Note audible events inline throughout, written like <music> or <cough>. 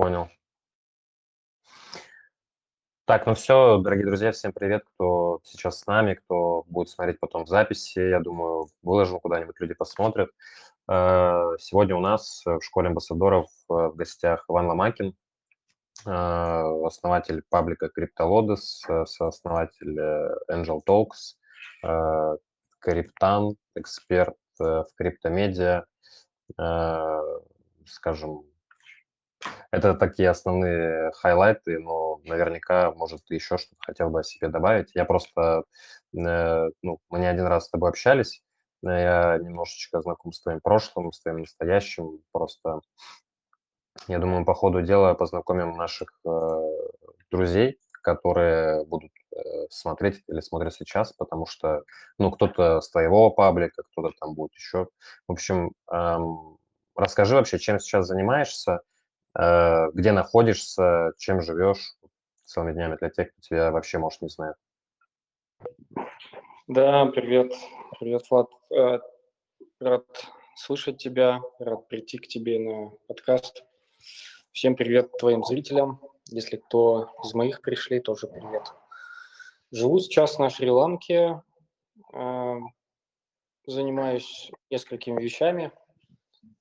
Понял. Так, ну все, дорогие друзья, всем привет, кто сейчас с нами, кто будет смотреть потом в записи. Я думаю, выложим куда-нибудь, люди посмотрят. Э, сегодня у нас в школе амбассадоров э, в гостях Иван Ломакин, э, основатель паблика CryptoLotus, сооснователь Angel Talks, криптан, эксперт в криптомедиа, скажем, это такие основные хайлайты, но наверняка, может, ты еще что-то хотел бы о себе добавить. Я просто, э, ну, мы не один раз с тобой общались, я немножечко знаком с твоим прошлым, с твоим настоящим. Просто, я думаю, по ходу дела познакомим наших э, друзей, которые будут э, смотреть или смотрят сейчас, потому что, ну, кто-то с твоего паблика, кто-то там будет еще. В общем, эм, расскажи вообще, чем сейчас занимаешься, где находишься, чем живешь целыми днями для тех, кто тебя вообще, может, не знает. Да, привет. Привет, Влад. Э, рад слышать тебя, рад прийти к тебе на подкаст. Всем привет твоим зрителям. Если кто из моих пришли, тоже привет. Живу сейчас на Шри-Ланке, э, занимаюсь несколькими вещами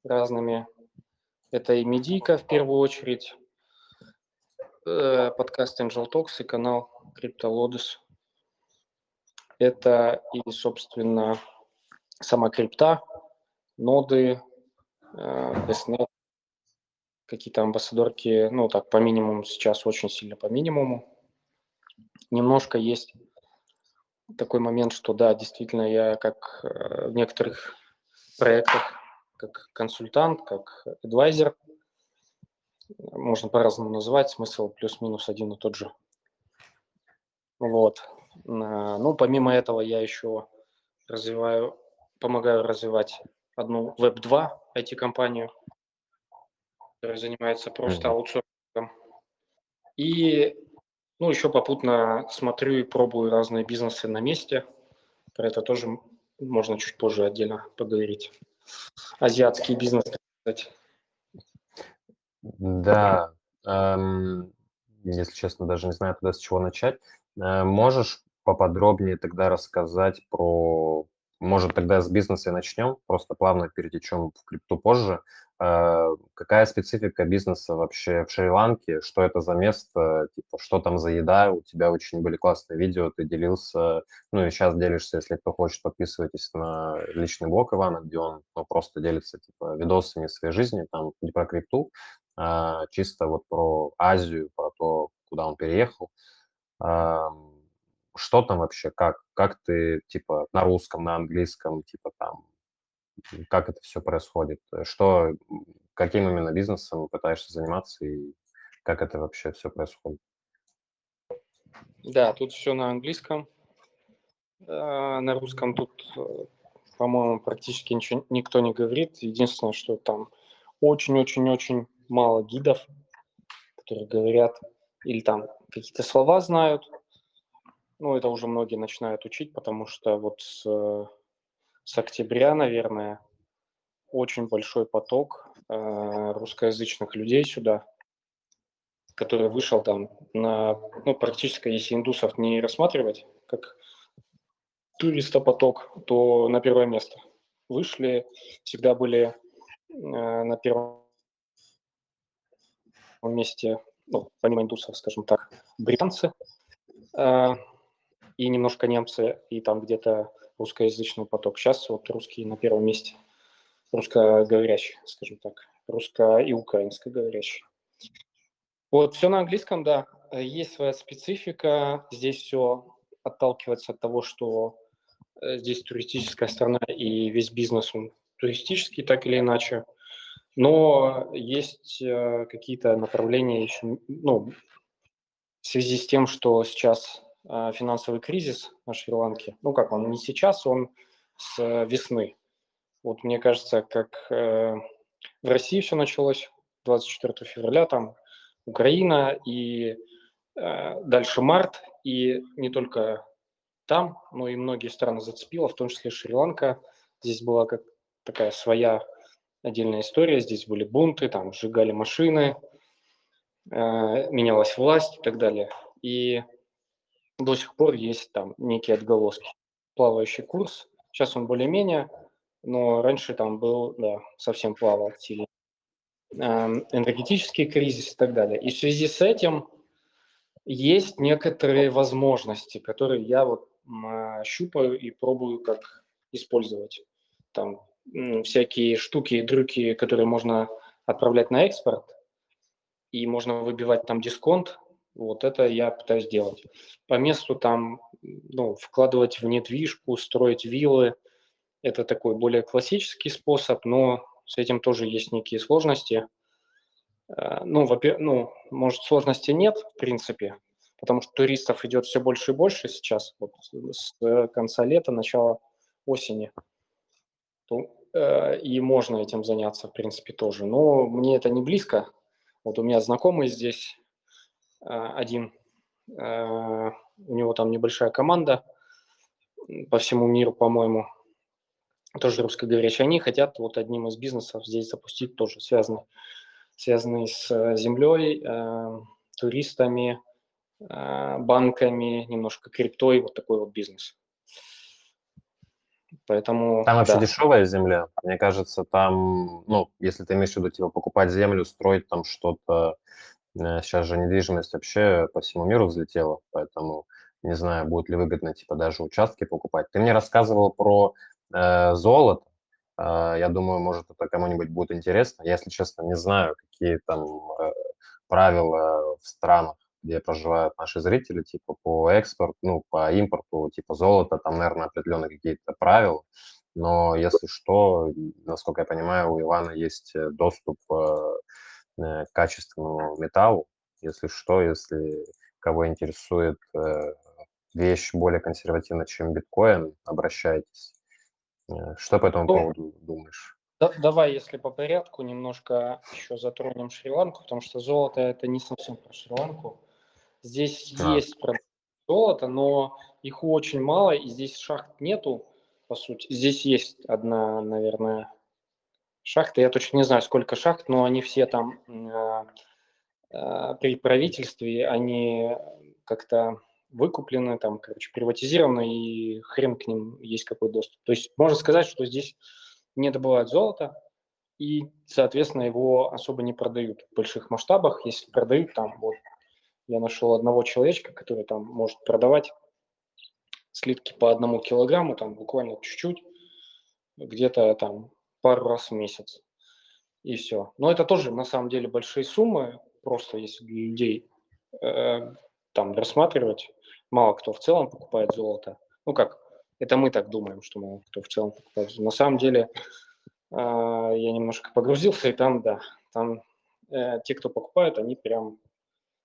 разными. Это и медийка в первую очередь, э, подкаст Angel Talks и канал CryptoLotus. Это и, собственно, сама крипта, ноды, Testnet, э, какие-то амбассадорки, ну так, по минимуму сейчас, очень сильно по минимуму. Немножко есть такой момент, что да, действительно, я как э, в некоторых проектах как консультант, как адвайзер. Можно по-разному называть, смысл плюс-минус один и тот же. Вот. Ну, помимо этого, я еще развиваю, помогаю развивать одну Web2 IT-компанию, которая занимается просто аутсорсингом. И, ну, еще попутно смотрю и пробую разные бизнесы на месте. Про это тоже можно чуть позже отдельно поговорить азиатский бизнес, кстати. Да, эм, если честно, даже не знаю, куда с чего начать. Э, можешь поподробнее тогда рассказать про может, тогда с бизнеса и начнем, просто плавно перетечем в крипту позже. А, какая специфика бизнеса вообще в Шри-Ланке? Что это за место? Типа, что там за еда? У тебя очень были классные видео, ты делился, ну и сейчас делишься, если кто хочет, подписывайтесь на личный блог Ивана, где он ну, просто делится типа видосами своей жизни, там не про крипту, а чисто вот про Азию, про то, куда он переехал что там вообще, как, как ты, типа, на русском, на английском, типа, там, как это все происходит, что, каким именно бизнесом пытаешься заниматься и как это вообще все происходит? Да, тут все на английском, а, на русском тут, э, по-моему, практически ничего никто не говорит. Единственное, что там очень-очень-очень мало гидов, которые говорят или там какие-то слова знают, ну, это уже многие начинают учить, потому что вот с, с октября, наверное, очень большой поток э, русскоязычных людей сюда, который вышел там на, ну, практически, если индусов не рассматривать как туристопоток, то на первое место. Вышли, всегда были э, на первом месте, ну, помимо индусов, скажем так, британцы, э, и немножко немцы, и там где-то русскоязычный поток. Сейчас вот русские на первом месте, русскоговорящие, скажем так, русско- и украинскоговорящие. Вот, все на английском, да. Есть своя специфика. Здесь все отталкивается от того, что э, здесь туристическая страна, и весь бизнес, он туристический, так или иначе. Но есть э, какие-то направления еще, ну, в связи с тем, что сейчас финансовый кризис на Шри-Ланке. Ну как, он не сейчас, он с весны. Вот мне кажется, как э, в России все началось 24 февраля, там Украина и э, дальше март, и не только там, но и многие страны зацепило, в том числе Шри-Ланка. Здесь была как такая своя отдельная история, здесь были бунты, там сжигали машины, э, менялась власть и так далее. И до сих пор есть там некие отголоски. Плавающий курс, сейчас он более-менее, но раньше там был, да, совсем плавал сильно. Эм, энергетический кризис и так далее. И в связи с этим есть некоторые возможности, которые я вот щупаю и пробую как использовать. Там всякие штуки и дрюки, которые можно отправлять на экспорт, и можно выбивать там дисконт. Вот это я пытаюсь делать. По месту там ну, вкладывать в недвижку, строить виллы. Это такой более классический способ, но с этим тоже есть некие сложности. Э, ну, ну, может, сложности нет, в принципе, потому что туристов идет все больше и больше сейчас, вот с конца лета, начала осени. Э, и можно этим заняться, в принципе, тоже. Но мне это не близко. Вот у меня знакомый здесь э, один, у него там небольшая команда по всему миру, по-моему, тоже русскоговорящие. Они хотят вот одним из бизнесов здесь запустить тоже связанный связанные с землей, э, туристами, банками, немножко криптой, вот такой вот бизнес. Поэтому, там вообще да. дешевая земля. Мне кажется, там, ну, если ты имеешь в виду, типа, покупать землю, строить там что-то, сейчас же недвижимость вообще по всему миру взлетела, поэтому не знаю, будет ли выгодно, типа, даже участки покупать. Ты мне рассказывал про э, золото, а, я думаю, может, это кому-нибудь будет интересно. Я, если честно, не знаю, какие там э, правила в странах, где проживают наши зрители, типа по экспорту, ну, по импорту, типа золота, там, наверное, определенные какие-то правила. Но если что, насколько я понимаю, у Ивана есть э, доступ э, к качественному металлу. Если что, если кого интересует вещь более консервативна, чем биткоин, обращайтесь. Э, что по этому ну, поводу думаешь? Да, давай, если по порядку, немножко еще затронем Шри-Ланку, потому что золото это не совсем про Шри-Ланку. Здесь а. есть золото, но их очень мало, и здесь шахт нету, по сути. Здесь есть одна, наверное, шахта. Я точно не знаю, сколько шахт, но они все там э, при правительстве, они как-то выкуплены, там, короче, приватизированы, и хрен к ним есть какой доступ. То есть можно сказать, что здесь не добывают золото, и, соответственно, его особо не продают в больших масштабах. Если продают, там, вот, я нашел одного человечка, который там может продавать слитки по одному килограмму, там, буквально чуть-чуть, где-то там пару раз в месяц. И все. Но это тоже, на самом деле, большие суммы, просто если для людей э, там рассматривать мало кто в целом покупает золото. Ну как, это мы так думаем, что мало кто в целом покупает. На самом деле э, я немножко погрузился, и там, да, там э, те, кто покупают, они прям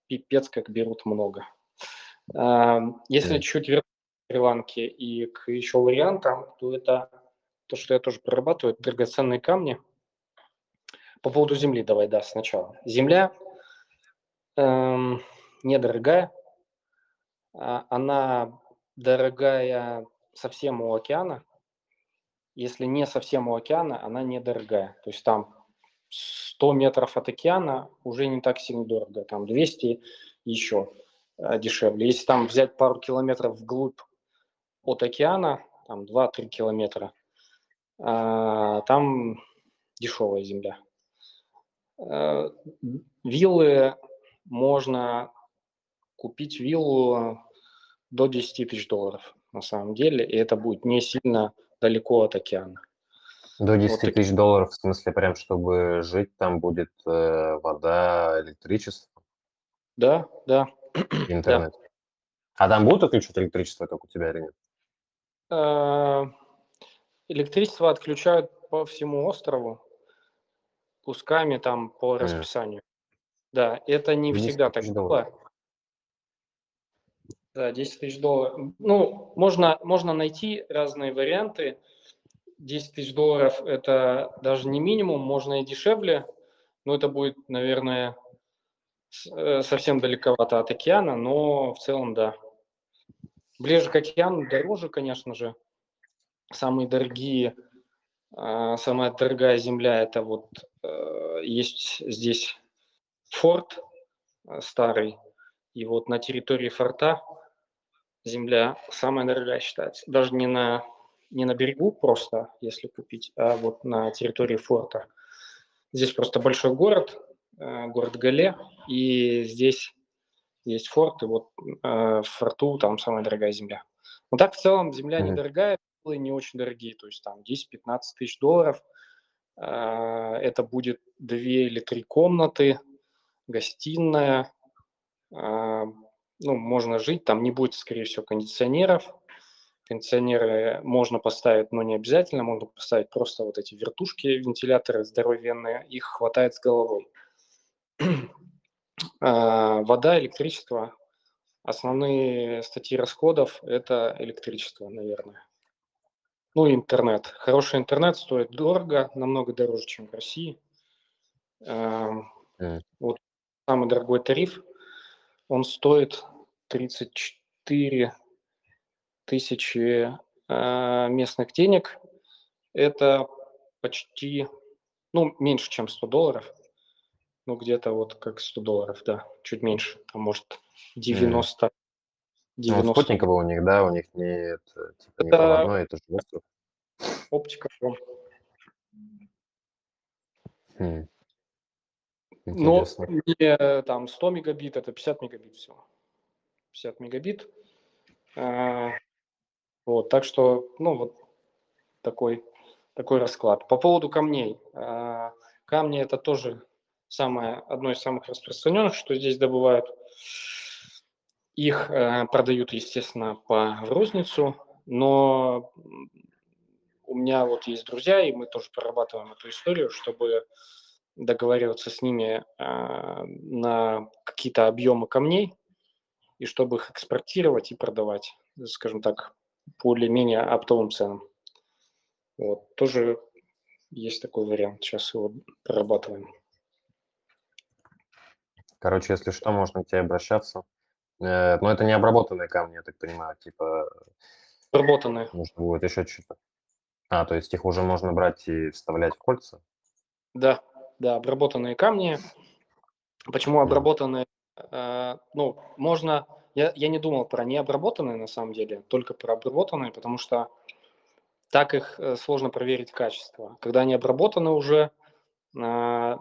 пипец как берут много. Э, если чуть вернуться к Шри-Ланке и к еще вариантам, то это то, что я тоже прорабатываю, драгоценные камни. По поводу земли давай, да, сначала. Земля эм, недорогая, а, она дорогая совсем у океана. Если не совсем у океана, она недорогая. То есть там 100 метров от океана уже не так сильно дорого. Там 200 еще а, дешевле. Если там взять пару километров вглубь от океана, там 2-3 километра, там дешевая земля. Виллы можно купить виллу до 10 тысяч долларов на самом деле, и это будет не сильно далеко от океана. До 10 вот тысяч долларов, в смысле, прям чтобы жить, там будет э, вода, электричество? Да, да. Интернет. Да. А там будут отключать электричество, как у тебя или нет? Электричество отключают по всему острову, кусками там по расписанию. Да, это не всегда так было. Да, 10 тысяч долларов. Ну, можно, можно найти разные варианты. 10 тысяч долларов – это даже не минимум, можно и дешевле, но это будет, наверное, э, совсем далековато от океана, но в целом, да. Ближе к океану дороже, конечно же. Самые дорогие, а, самая дорогая земля – это вот э, есть здесь форт э, старый. И вот на территории форта земля самая дорогая считается. Даже не на, не на берегу просто, если купить, а вот на территории форта. Здесь просто большой город, э, город Гале, и здесь есть форт, и вот э, в форту там самая дорогая земля. Но так в целом земля Мгм. недорогая, не очень дорогие, то есть там 10-15 тысяч долларов. Э, Это будет две или три комнаты, гостиная, а, ну, можно жить, там не будет, скорее всего, кондиционеров. Кондиционеры можно поставить, но не обязательно, можно поставить просто вот эти вертушки, вентиляторы здоровенные, их хватает с головой. <clears throat> А, Вода, электричество, основные статьи расходов– это электричество, наверное. Ну, интернет. Хороший интернет стоит дорого, намного дороже, чем в России. М. Вот самый дорогой тариф, он стоит 34 тысячи а, местных денег. Это почти, ну, меньше, чем 100 долларов. Ну, где-то вот как 100 долларов, да, чуть меньше. Там, может, 90, Ну, 90 спутниковый у них, да, у них не, это, типа, не Это проводной, это же оптика. прям. М. Но Интересно. не там 100 мегабит, это 50 мегабит всего. 50 мегабит. А, Вот, так что, ну, вот такой, такой расклад. По поводу камней. А, Камни это тоже самое, одно из самых распространенных, что здесь добывают. Их э, продают, естественно, по в розницу, но у меня вот есть друзья, и мы тоже прорабатываем эту историю, чтобы договариваться с ними а, на какие-то объемы камней, и чтобы их экспортировать и продавать, скажем так, более-менее оптовым ценам. Вот, тоже есть такой вариант, сейчас его прорабатываем. Короче, если что, можно к тебе обращаться. Э, Но это не обработанные камни, я так понимаю, типа Работанные. нужно будет еще что-то. А, то есть их уже можно брать и вставлять в кольца? Да, да, обработанные камни. Почему обработанные? Э, ну, можно... Я, я не думал про необработанные на самом деле, только про обработанные, потому что так их э, сложно проверить качество. Когда они обработаны уже, м,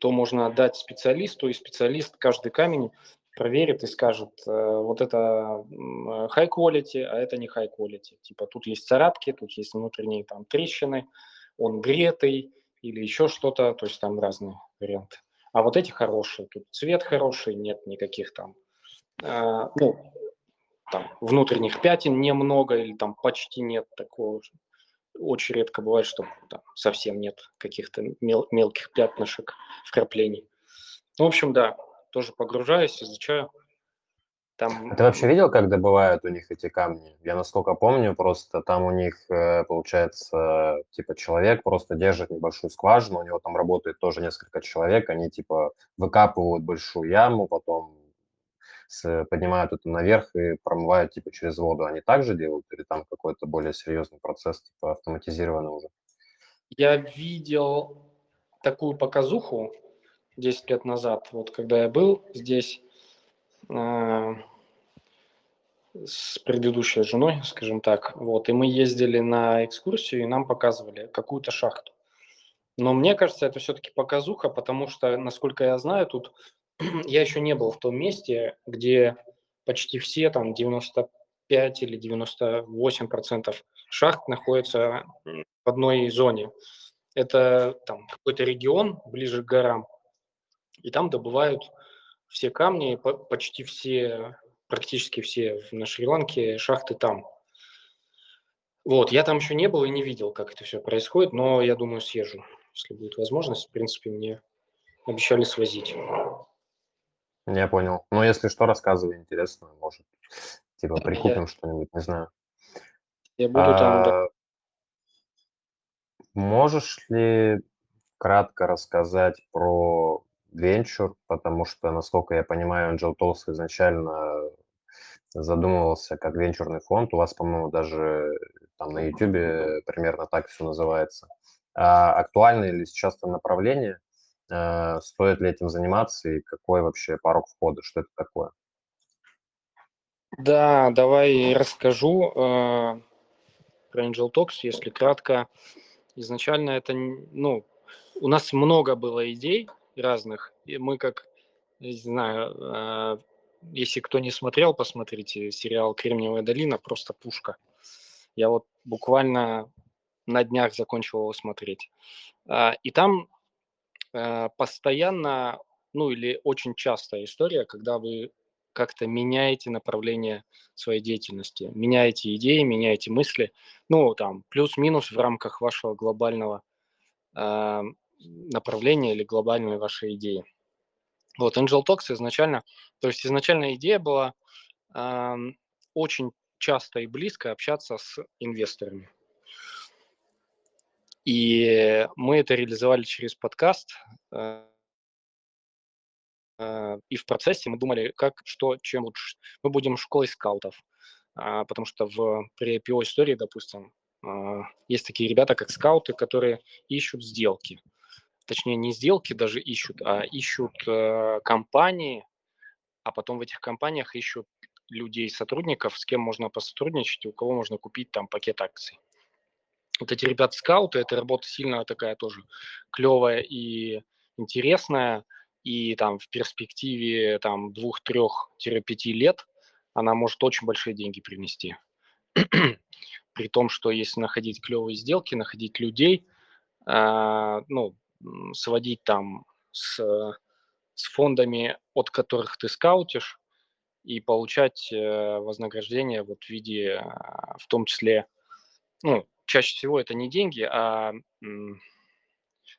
то можно отдать специалисту, и специалист каждый камень проверит и скажет, э, вот это э, high quality, а это не high quality. Типа тут есть царапки, тут есть внутренние там трещины, он гретый или еще что-то, то есть там разные варианты. А вот эти хорошие, тут цвет хороший, нет никаких там, а, ну, там внутренних пятен немного или там почти нет такого. Очень редко бывает, что там совсем нет каких-то мел- мелких пятнышек, вкраплений. В общем, да, тоже погружаюсь, изучаю. Там А ты вообще видел, как добывают у них эти камни? Я насколько помню, просто там у них, э, получается, типа человек просто держит небольшую скважину, у него там работает тоже несколько человек, они типа выкапывают большую яму, потом поднимают это наверх и промывают типа через воду. Они так же делают или там какой-то более серьезный процесс, типа автоматизированный уже? я видел такую показуху 10 лет назад, вот когда я был здесь э, с предыдущей женой, скажем так, вот, и мы ездили на экскурсию, и нам показывали какую-то шахту. Но мне кажется, это все-таки показуха, потому что, насколько я знаю, тут <clears throat> я еще не был в том месте, где почти все, там 95 или 98 процентов шахт находятся в одной зоне. Это там какой-то регион ближе к горам, и там добывают все камни, по- почти все, практически все на Шри-Ланке шахты там. Вот, я там еще не был и не видел, как это все происходит, но я думаю, съезжу, если будет возможность. В принципе, мне обещали свозить. Я понял. Ну, если что, рассказывай, интересно, может, типа Я, прикупим что-нибудь, не знаю. я буду там, да. А, можешь ли кратко рассказать про венчур, потому что, насколько я понимаю, Angel Talks изначально задумывался как венчурный фонд. У вас, по-моему, даже там на YouTube примерно так все называется. А актуально ли сейчас это направление? э, стоит ли этим заниматься и какой вообще порог входа, что это такое? Да, давай расскажу э, про Angel Talks, если кратко. Изначально это, ну, у нас много было идей разных, и мы как, не знаю, э, если кто не смотрел, посмотрите сериал «Кремниевая долина», просто пушка. Я вот буквально на днях закончил его смотреть. Э, и там э, постоянно, ну или очень частая история, когда вы как-то меняете направление своей деятельности, меняете идеи, меняете мысли, ну, там, плюс-минус в рамках вашего глобального э, направления или глобальной вашей идеи. Вот, Angel Talks изначально, то есть изначальная идея была э, очень часто и близко общаться с инвесторами. И мы это реализовали через подкаст. Э, Э, и в процессе мы думали, как, что, чем лучше. Мы будем школой скаутов, а, потому что в, при IPO истории, допустим, а, есть такие ребята, как скауты, которые ищут сделки. Точнее, не сделки даже ищут, а ищут э, компании, а потом в этих компаниях ищут людей, сотрудников, с кем можно посотрудничать, у кого можно купить там пакет акций. Вот эти ребята-скауты, эта работа сильно такая тоже клевая и интересная и там в перспективе там двух-трех-пяти лет она может очень большие деньги принести. При том, что если находить клевые сделки, находить людей, э, ну, сводить там с, с фондами, от которых ты скаутишь, и получать э, вознаграждение вот в виде, э, в том числе, ну, чаще всего это не деньги, а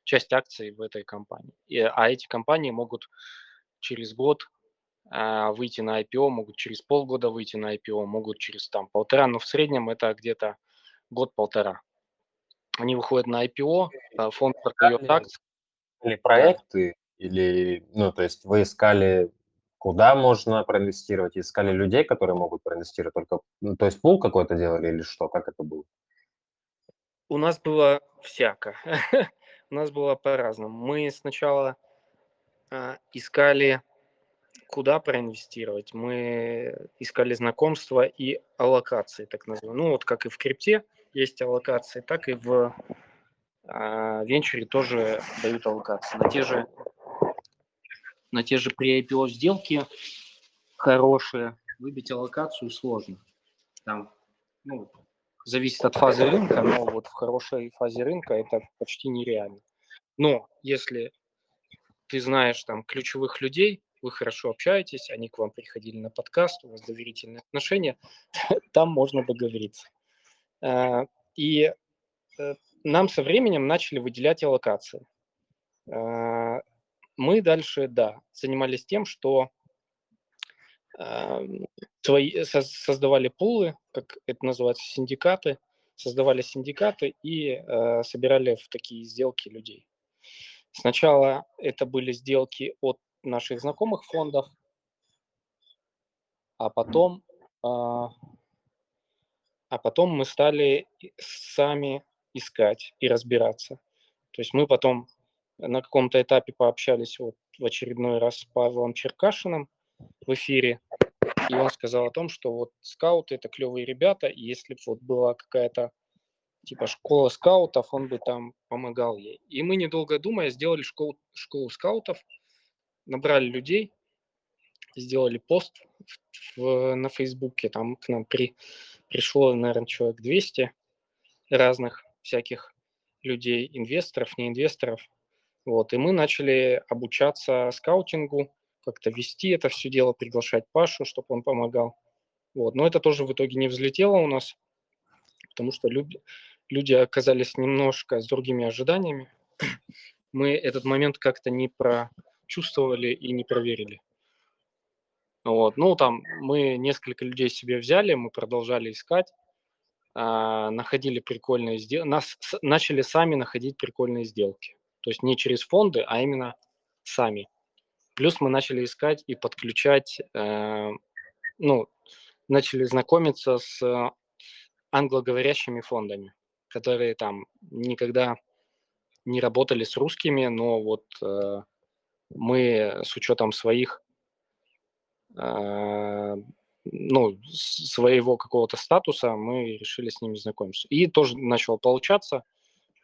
часть акций в этой компании. И, а эти компании могут через год а, выйти на IPO, могут через полгода выйти на IPO, могут через там полтора, но в среднем это где-то год-полтора. Они выходят на IPO, а, фонд продает акции. Или проекты, да. или, ну, то есть вы искали, куда можно проинвестировать, искали людей, которые могут проинвестировать, только, ну, то есть пул какой-то делали или что, как это было? У нас было всяко. <laughs> у нас было по-разному. Мы сначала а, искали, куда проинвестировать. Мы искали знакомства и аллокации, так называемые. Ну, вот как и в крипте есть аллокации, так и в а, венчуре тоже дают аллокации. На те же, на те же при IPO сделки хорошие, выбить аллокацию сложно. Там, ну, зависит от фазы рынка, но вот в хорошей фазе рынка это почти нереально. Но если ты знаешь там ключевых людей, вы хорошо общаетесь, они к вам приходили на подкаст, у вас доверительные отношения, <laughs> там можно договориться. А, и э, нам со временем начали выделять аллокации. А, мы дальше, да, занимались тем, что свои, создавали пулы, как это называется, синдикаты, создавали синдикаты и э, собирали в такие сделки людей. Сначала это были сделки от наших знакомых фондов, а потом, а, потом мы стали сами искать и разбираться. То есть мы потом на каком-то этапе пообщались вот в очередной раз с Павлом Черкашиным в эфире, и он сказал о том, что вот скауты – это клевые ребята, и если бы вот была какая-то типа школа скаутов, он бы там помогал ей. И мы, недолго думая, сделали школу, школу скаутов, набрали людей, сделали пост в, в, на Фейсбуке, там к нам при, пришло, наверное, человек 200 разных всяких людей, инвесторов, не инвесторов. Вот, и мы начали обучаться скаутингу, как-то вести это все дело, приглашать Пашу, чтобы он помогал. Вот. Но это тоже в итоге не взлетело у нас, потому что люди, люди оказались немножко с другими ожиданиями. Мы этот момент как-то не прочувствовали и не проверили. Вот. Ну, там мы несколько людей себе взяли, мы продолжали искать, а, находили прикольные сделки, нас начали сами находить прикольные сделки. То есть не через фонды, а именно сами. Плюс мы начали искать и подключать, э, ну, начали знакомиться с англоговорящими фондами, которые там никогда не работали с русскими, но вот э, мы с учетом своих, э, ну, своего какого-то статуса, мы решили с ними знакомиться. И тоже начало получаться.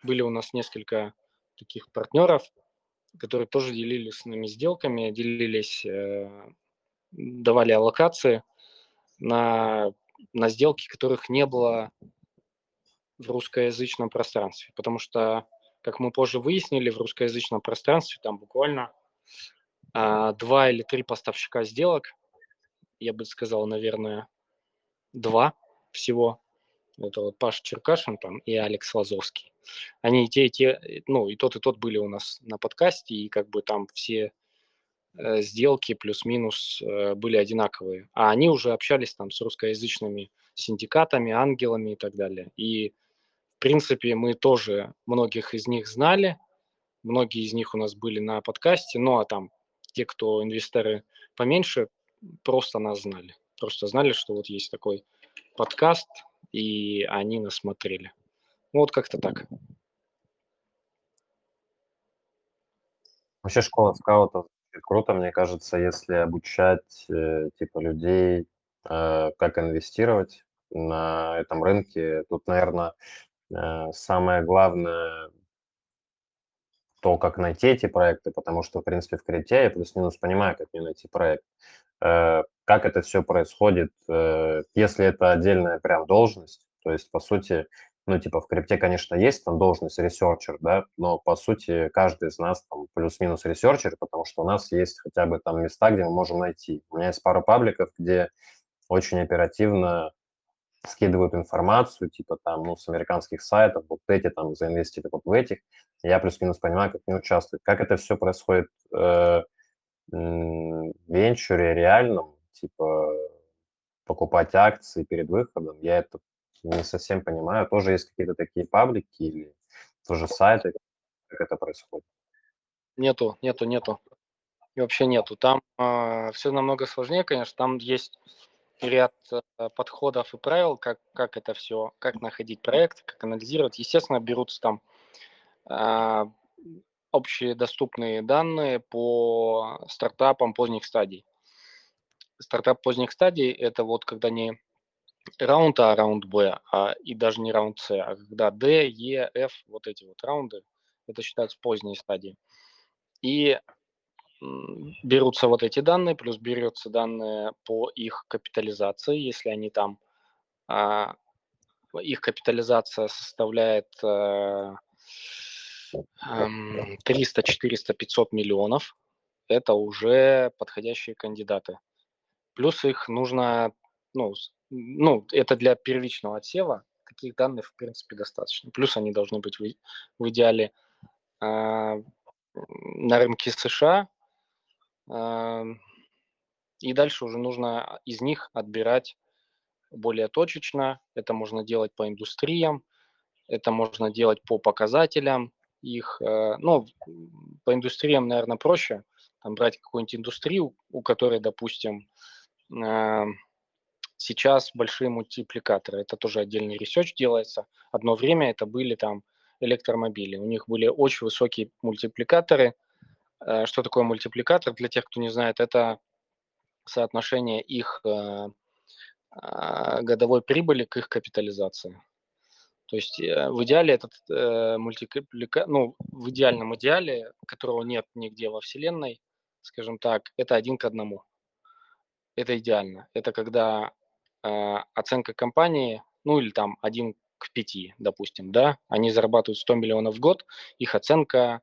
Были у нас несколько таких партнеров, которые тоже делились с нами сделками, делились, э, давали аллокации на, на сделки, которых не было в русскоязычном пространстве. Потому что, как мы позже выяснили, в русскоязычном пространстве там буквально а, два или три поставщика сделок, я бы сказал, наверное, два всего. Это вот Паш Черкашин там и Алекс Лазовский. Они и те, и те, ну, и тот, и тот были у нас на подкасте, и как бы там все э, сделки плюс-минус э, были одинаковые. А они уже общались там с русскоязычными синдикатами, ангелами и так далее. И, в принципе, мы тоже многих из них знали, многие из них у нас были на подкасте, ну, а там те, кто инвесторы поменьше, просто нас знали. Просто знали, что вот есть такой подкаст, и они нас смотрели. Ну, вот как-то так. Вообще школа скаутов круто, мне кажется, если обучать э, типа людей, э, как инвестировать на этом рынке. Тут, наверное, э, самое главное то, как найти эти проекты, потому что, в принципе, в крипте я плюс-минус понимаю, как мне найти проект. Э, как это все происходит, э, если это отдельная прям должность, то есть, по сути, ну, типа, в крипте, конечно, есть там должность researcher, да, но, по сути, каждый из нас там плюс-минус researcher, потому что у нас есть хотя бы там места, где мы можем найти. У меня есть пара пабликов, где очень оперативно скидывают информацию, типа там, ну, с американских сайтов, вот эти там заинвестируйте вот в этих. Я плюс-минус понимаю, как не участвовать. Как это все происходит э, в венчуре реальном, типа покупать акции перед выходом, я это не совсем понимаю. Тоже есть какие-то такие паблики или тоже сайты, как это происходит? Нету, нету, нету. И вообще нету. Там э, а, все намного сложнее, конечно. Там есть ряд э, подходов и правил, как, как это все, как находить проект, как анализировать. Естественно, берутся там э, общие доступные данные по стартапам поздних стадий. Стартап поздних стадий – это вот когда не раунд А, раунд Б, а, и даже не раунд С, а когда D, E, F, вот эти вот раунды, это считаются поздние стадии. И берутся вот эти данные, плюс берется данные по их капитализации, если они там, а, их капитализация составляет а, 300, 400, 500 миллионов, это уже подходящие кандидаты. Плюс их нужно, ну, ну, это для первичного отсева, таких данных, в принципе, достаточно. Плюс они должны быть в, в идеале э, на рынке США, и дальше уже нужно из них отбирать более точечно. Это можно делать по индустриям, это можно делать по показателям их. Э, ну, по индустриям, наверное, проще. Там брать какую-нибудь индустрию, у которой, допустим, сейчас большие мультипликаторы. Это тоже отдельный research делается. Одно время это были там электромобили. У них были очень высокие мультипликаторы – Э, что такое мультипликатор? Для тех, кто не знает, это соотношение их э, а, годовой прибыли к их капитализации. То есть э, в идеале этот мультипликатор, ну, в идеальном идеале, которого нет нигде во Вселенной, скажем так, это один к одному. Это идеально. Это когда оценка компании, ну или там один к пяти, допустим, да, они зарабатывают 100 миллионов в год, их оценка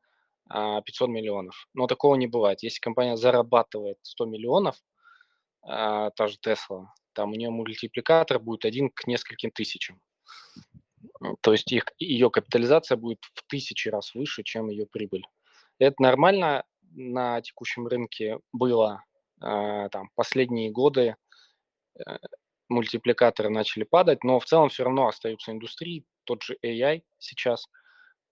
500 а, миллионов. Но такого не бывает. Если компания зарабатывает 100 миллионов, а, та же Tesla, там у нее мультипликатор будет один к нескольким тысячам. То есть их, ее капитализация будет в тысячи раз выше, чем ее прибыль. Это нормально на текущем рынке было а, там, последние годы э, мультипликаторы начали падать, но в целом все равно остаются индустрии, тот же AI сейчас –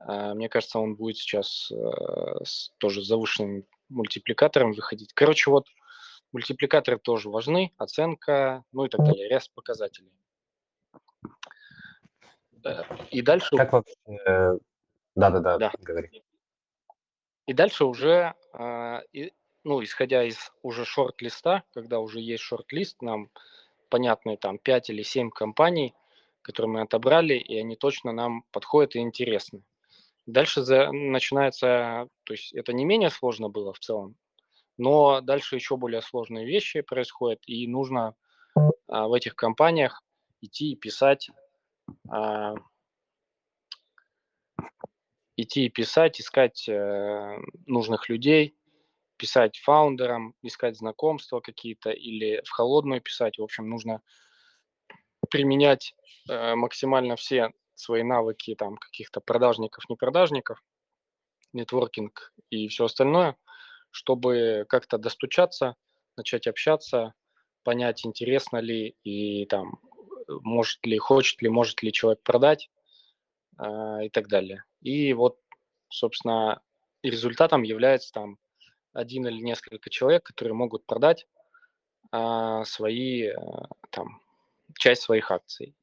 мне кажется, он будет сейчас э, с тоже завышенным мультипликатором выходить. Короче, вот мультипликаторы тоже важны, оценка, ну и так далее, ряд показателей. Э, и дальше... Как вообще Да-да-да, Да. говори. И дальше уже, а, ну, исходя из уже шорт-листа, когда уже есть шорт-лист, нам понятны там 5 или 7 компаний, которые мы отобрали, и они точно нам подходят и интересны. Дальше за, начинается, то есть это не менее сложно было в целом, но дальше еще более сложные вещи происходят, и нужно а, в этих компаниях идти и писать а, идти и писать, искать э, нужных людей, писать фаундерам, искать знакомства какие-то или в холодную писать. В общем, нужно применять э, максимально все свои навыки там каких-то продажников, не продажников, нетворкинг и все остальное, чтобы как-то достучаться, начать общаться, понять, интересно ли и там может ли, хочет ли, может ли человек продать э, и так далее. И вот, собственно, результатом является там один или несколько человек, которые могут продать а, свои, а, там, часть своих акций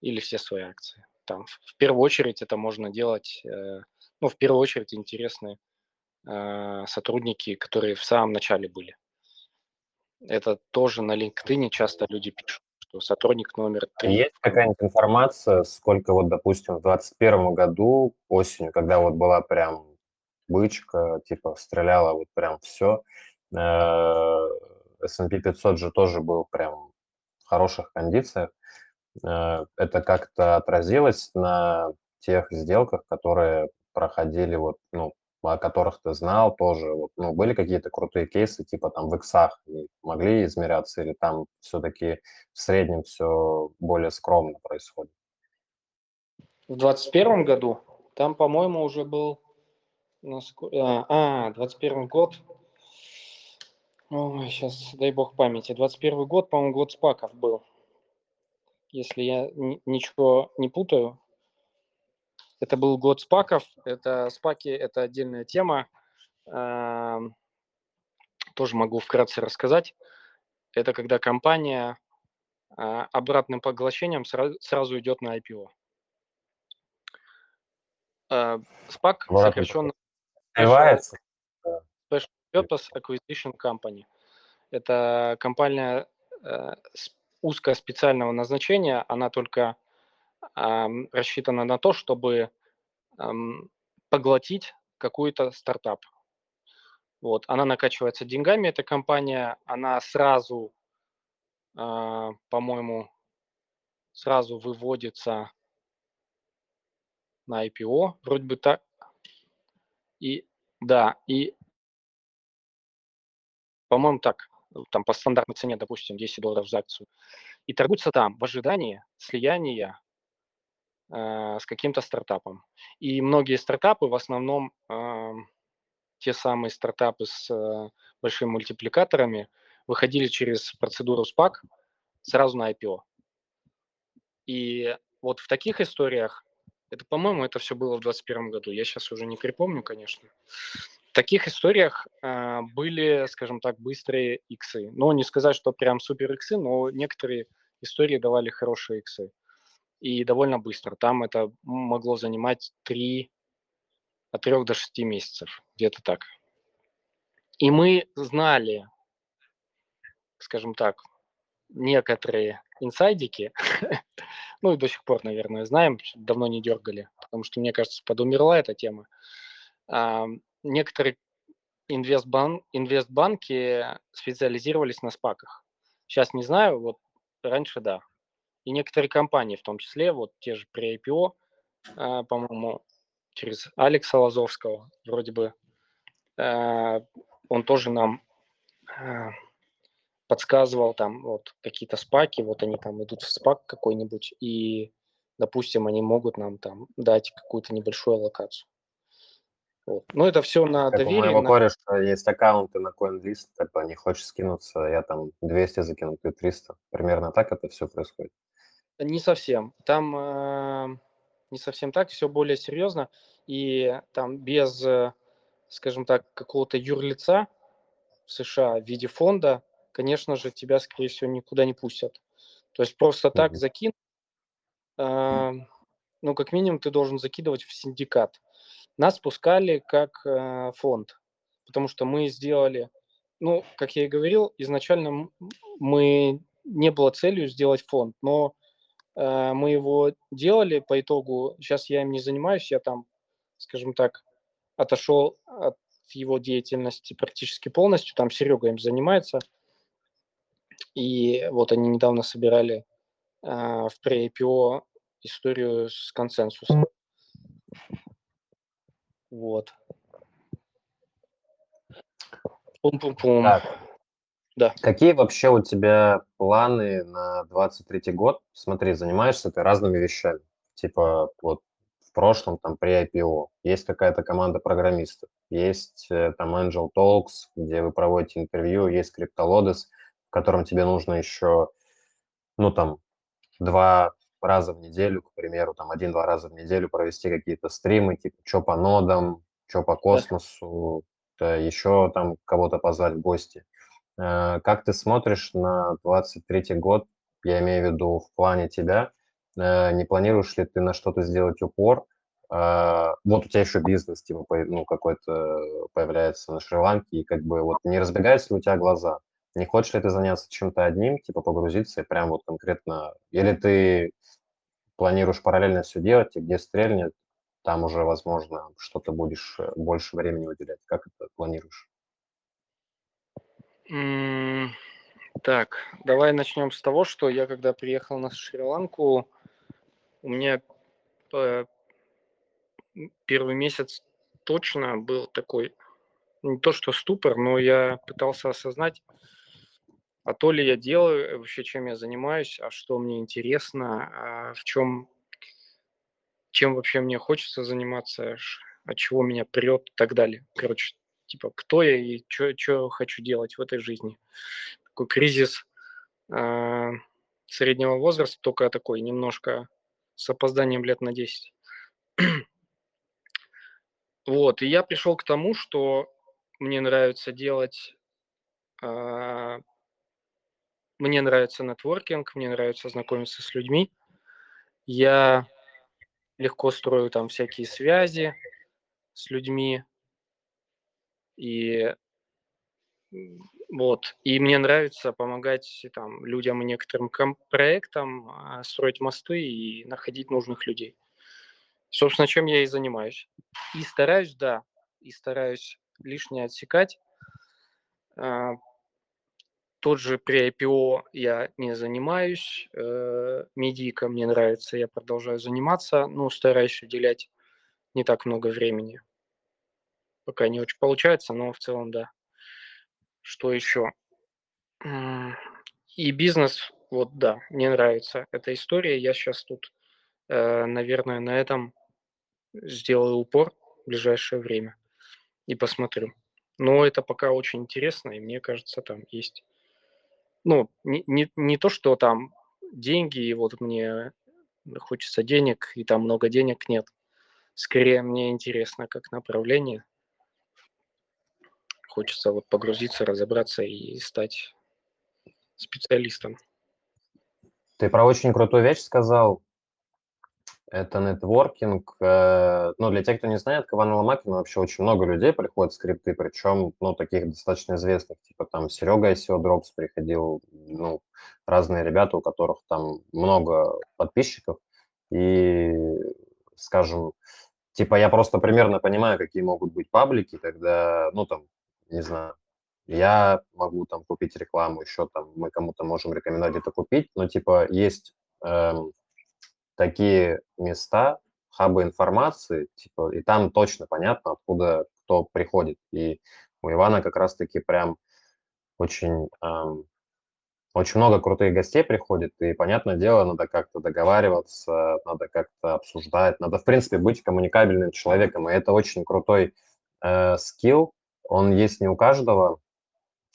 или все свои акции. Там, в первую очередь это можно делать, э, ну, в первую очередь интересны э, сотрудники, которые в самом начале были. Это тоже на LinkedIn часто люди пишут, что сотрудник номер три. Есть какая-нибудь информация, сколько вот, допустим, в 2021 году осенью, когда вот была прям бычка, типа стреляла вот прям все, S&P 500 же тоже был прям в хороших кондициях. Э, это как-то отразилось на тех сделках, которые проходили вот, ну, о которых ты знал тоже, вот, ну, были какие-то крутые кейсы, типа там в иксах могли измеряться, или там все-таки в среднем все более скромно происходит? В 2021 году там, по-моему, уже был... А, 21 год. Ой, сейчас, дай бог памяти. 21 год, по-моему, год спаков был. Если я ничего не путаю, это был год спаков. Это спаки – это отдельная тема. Тоже могу вкратце рассказать. Это когда компания а, обратным поглощением сразу идет на IPO. SPAC сокращенно Special Purpose Acquisition Company. Это компания э, узкоспециального назначения. Она только э, рассчитана на то, чтобы э, поглотить какой-то стартап. Вот, она накачивается деньгами, эта компания, она сразу, э, по-моему, сразу выводится на IPO, вроде бы так. И да, и по-моему, так, там по стандартной цене, допустим, 10 долларов за акцию, и торгуется там в ожидании слияния э, с каким-то стартапом. И многие стартапы, в основном э, те самые стартапы с э, большими мультипликаторами, выходили через процедуру SPAC сразу на IPO. И вот в таких историях, это, по-моему, это все было в 2021 году, я сейчас уже не припомню, конечно, таких историях э, были, скажем так, быстрые иксы. Ну, не сказать, что прям супер иксы, но некоторые истории давали хорошие иксы. И довольно быстро. Там это могло занимать 3, от 3 до 6 месяцев, где-то так. И мы знали, скажем так, некоторые инсайдики, <laughs> ну и до сих пор, наверное, знаем, давно не дергали, потому что, мне кажется, подумерла эта тема некоторые инвестбан, инвестбанки специализировались на спаках. Сейчас не знаю, вот раньше да. И некоторые компании, в том числе, вот те же при IPO, э, по-моему, через Алекса Лазовского, вроде бы, э, он тоже нам э, подсказывал там вот какие-то спаки, вот они там идут в спак какой-нибудь, и, допустим, они могут нам там дать какую-то небольшую локацию. Вот. Но это все на Как у доверии. моего на- кореша есть аккаунты на CoinList, типа не хочешь скинуться, я там 200 закину, ты 300. Примерно так это все происходит. Не совсем. Там э, не совсем так, все более серьезно. И там без, э, скажем так, какого-то юрлица в США в виде фонда, конечно же, тебя, скорее всего, никуда не пустят. То есть просто так закинуть, э, ну, как минимум, ты должен закидывать в синдикат. Нас пускали как э, фонд, потому что мы сделали, ну, как я и говорил, изначально мы не было целью сделать фонд, но э, мы его делали по итогу. Сейчас я им не занимаюсь, я там, скажем так, отошел от его деятельности практически полностью. Там Серега им занимается. И вот они недавно собирали э, в pre-IPO историю с консенсусом. Вот. Пум-пум-пум. Так. Да. Какие вообще у тебя планы на 23 год? Смотри, занимаешься ты разными вещами. Типа вот в прошлом там при IPO есть какая-то команда программистов, есть э, там Angel Talks, где вы проводите интервью, есть CryptoLodes, в котором тебе нужно еще, ну там, два раза в неделю, к примеру, там один-два раза в неделю провести какие-то стримы, типа, что по нодам, что по космосу, да. еще там кого-то позвать в гости. Э, как ты смотришь на 23 год, я имею в виду в плане тебя, э, не планируешь ли ты на что-то сделать упор? Э, вот у тебя еще бизнес, типа, ну, какой-то появляется на Шри-Ланке, и как бы вот не разбегаются ли у тебя глаза? Не хочешь ли ты заняться чем-то одним, типа погрузиться и прям вот конкретно... Или ты планируешь параллельно все делать, и где стрельнет, там уже, возможно, что-то будешь э, больше времени уделять. Как это планируешь? так, давай начнем с того, что я когда приехал на Шри-Ланку, у меня э, первый месяц точно был такой, не то что ступор, но я пытался осознать, а то ли я делаю, вообще чем я занимаюсь, а что мне интересно, а в чем, чем вообще мне хочется заниматься, от чего меня прет и так далее. Короче, типа, кто я и что хочу делать в этой жизни. Такой кризис э, среднего возраста, только такой немножко с опозданием лет на 10. <clears throat> вот, и я пришел к тому, что мне нравится делать э, мне нравится нетворкинг, мне нравится знакомиться с людьми. Я легко строю там всякие связи с людьми. И вот. И мне нравится помогать там людям и некоторым проектам а, строить мосты и находить нужных людей. Собственно, чем я и занимаюсь. И стараюсь, да, и стараюсь лишнее отсекать, а, тот же при IPO я не занимаюсь, э, медийка мне нравится, я продолжаю заниматься, но стараюсь уделять не так много времени. Пока не очень получается, но в целом да. Что еще? И бизнес, вот да, мне нравится эта история. Я сейчас тут, э, наверное, на этом сделаю упор в ближайшее время и посмотрю. Но это пока очень интересно, и мне кажется, там есть ну, не, не, не то, что там деньги, и вот мне хочется денег, и там много денег нет. Скорее, мне интересно как направление. Хочется вот погрузиться, разобраться и стать специалистом. Ты про очень крутую вещь сказал. Это нетворкинг. Э, ну, для тех, кто не знает, к Ивану Ломакину вообще очень много людей приходят скрипты, причем, ну, таких достаточно известных, типа там Серега ICO Drops приходил, ну, разные ребята, у которых там много подписчиков. И, скажем, типа я просто примерно понимаю, какие могут быть паблики, когда, ну, там, не знаю, я могу там купить рекламу, еще там мы кому-то можем рекомендовать это купить, но типа есть эм, такие места, хабы информации, типа, и там точно понятно, откуда кто приходит. И у Ивана как раз-таки прям очень, эм, очень много крутых гостей приходит, и, понятное дело, надо как-то договариваться, надо как-то обсуждать, надо, в принципе, быть коммуникабельным человеком, и это очень крутой э, скилл, он есть не у каждого,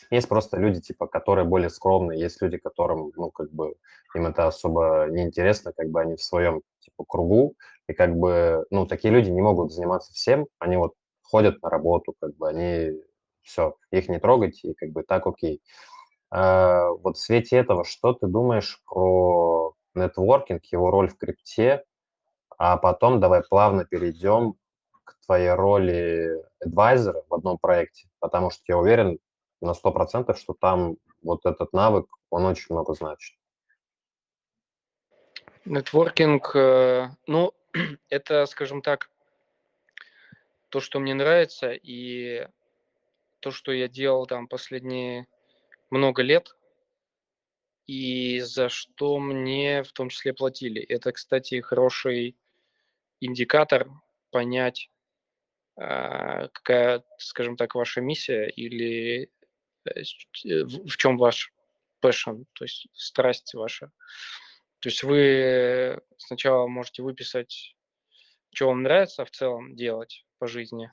есть просто люди, типа, которые более скромные, есть люди, которым, ну, как бы, им это особо не интересно, как бы они в своем, типа, кругу, и как бы, ну, такие люди не могут заниматься всем, они вот ходят на работу, как бы, они, все, их не трогать, и как бы так окей. А, вот в свете этого, что ты думаешь про нетворкинг, его роль в крипте, а потом давай плавно перейдем к твоей роли адвайзера в одном проекте, потому что я уверен на 100%, что там вот этот навык, он очень много значит. Нетворкинг, э, ну, <clears throat> это, скажем так, то, что мне нравится, и то, что я делал там последние много лет, и за что мне в том числе платили. Это, кстати, хороший индикатор понять, а, какая, скажем так, ваша миссия или в чем ваш passion, то есть страсть ваша. То есть вы сначала можете выписать, что вам нравится в целом делать по жизни,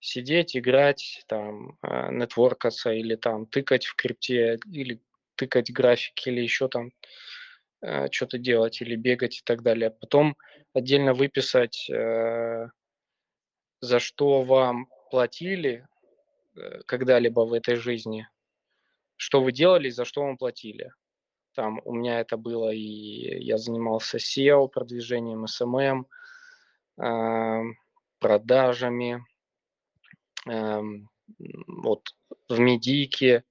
сидеть, играть, там, а, нетворкаться или там тыкать в крипте, или тыкать графики, или еще там э, что-то делать, или бегать и так далее. Потом отдельно выписать, э, за что вам платили э, когда-либо в этой жизни, что вы делали, за что вам платили. Там у меня это было, и я занимался SEO, продвижением SMM, э, продажами, э, вот в медике,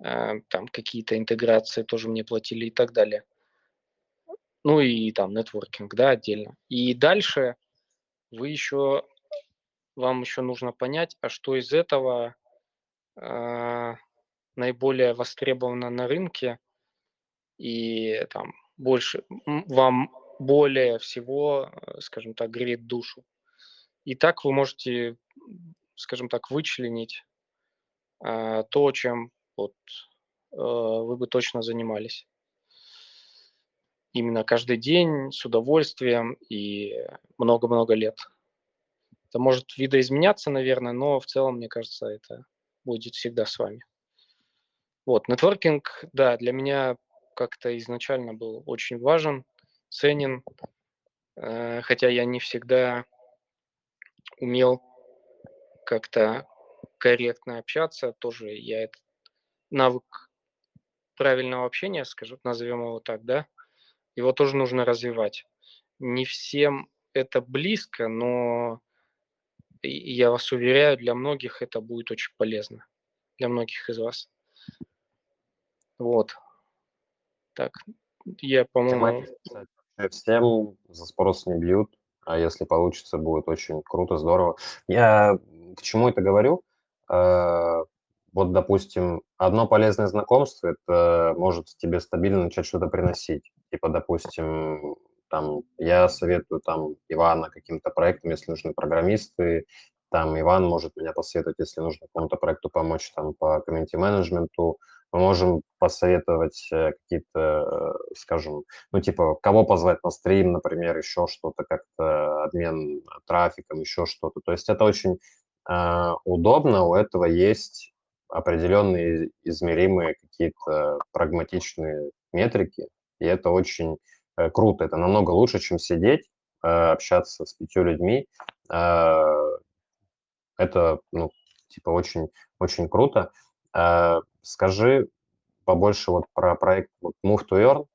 э, там какие-то интеграции тоже мне платили и так далее. Ну и там нетворкинг, да, отдельно. И дальше вы еще, вам еще нужно понять, а что из этого э, наиболее востребовано на рынке – и там больше, вам более всего, э, скажем так, греет душу. И так вы можете, скажем так, вычленить а, то, чем вот, э, вы бы точно занимались. Именно каждый день, с удовольствием и много-много лет. Это может видоизменяться, наверное, но в целом, мне кажется, это будет всегда с вами. Вот, нетворкинг, да, для меня как-то изначально был очень важен, ценен, э, хотя я не всегда умел как-то корректно общаться, тоже я этот навык правильного общения, скажем, назовем его так, да, его тоже нужно развивать. Не всем это близко, но я вас уверяю, для многих это будет очень полезно, для многих из вас. Вот. Так, я, по-моему... Всем за спрос не бьют, а если получится, будет очень круто, здорово. Я к чему это говорю? А, вот, допустим, одно полезное знакомство, это может тебе стабильно начать что-то приносить. Типа, допустим, там, я советую там Ивана каким-то проектам, если нужны программисты, там Иван может меня посоветовать, если нужно какому-то проекту помочь там по комьюнити-менеджменту, мы можем посоветовать э, какие-то, скажем, ну, типа, кого позвать на стрим, например, еще что-то, как-то обмен трафиком, еще что-то. То есть это очень э, удобно, у этого есть определенные измеримые какие-то прагматичные метрики, и это очень э, круто. Это намного лучше, чем сидеть, э, общаться с пятью людьми. Э, это, ну, типа, очень, очень круто. Э, скажи побольше вот про проект вот Move to Earn.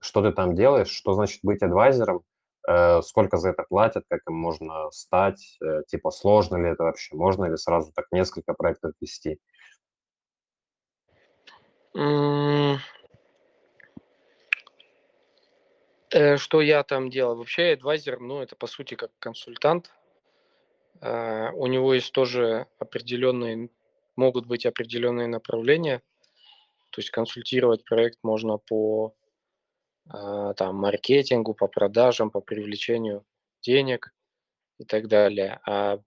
Что ты там делаешь? Что значит быть адвайзером? Э, сколько за это платят? Как им можно стать? Э, типа сложно ли это вообще? Можно ли сразу так несколько проектов вести? Что я там делал? Вообще адвайзер, ну, это по сути как консультант. У него есть тоже определенные могут быть определенные направления. То есть консультировать проект можно по э, там, маркетингу, по продажам, по привлечению денег и так далее. А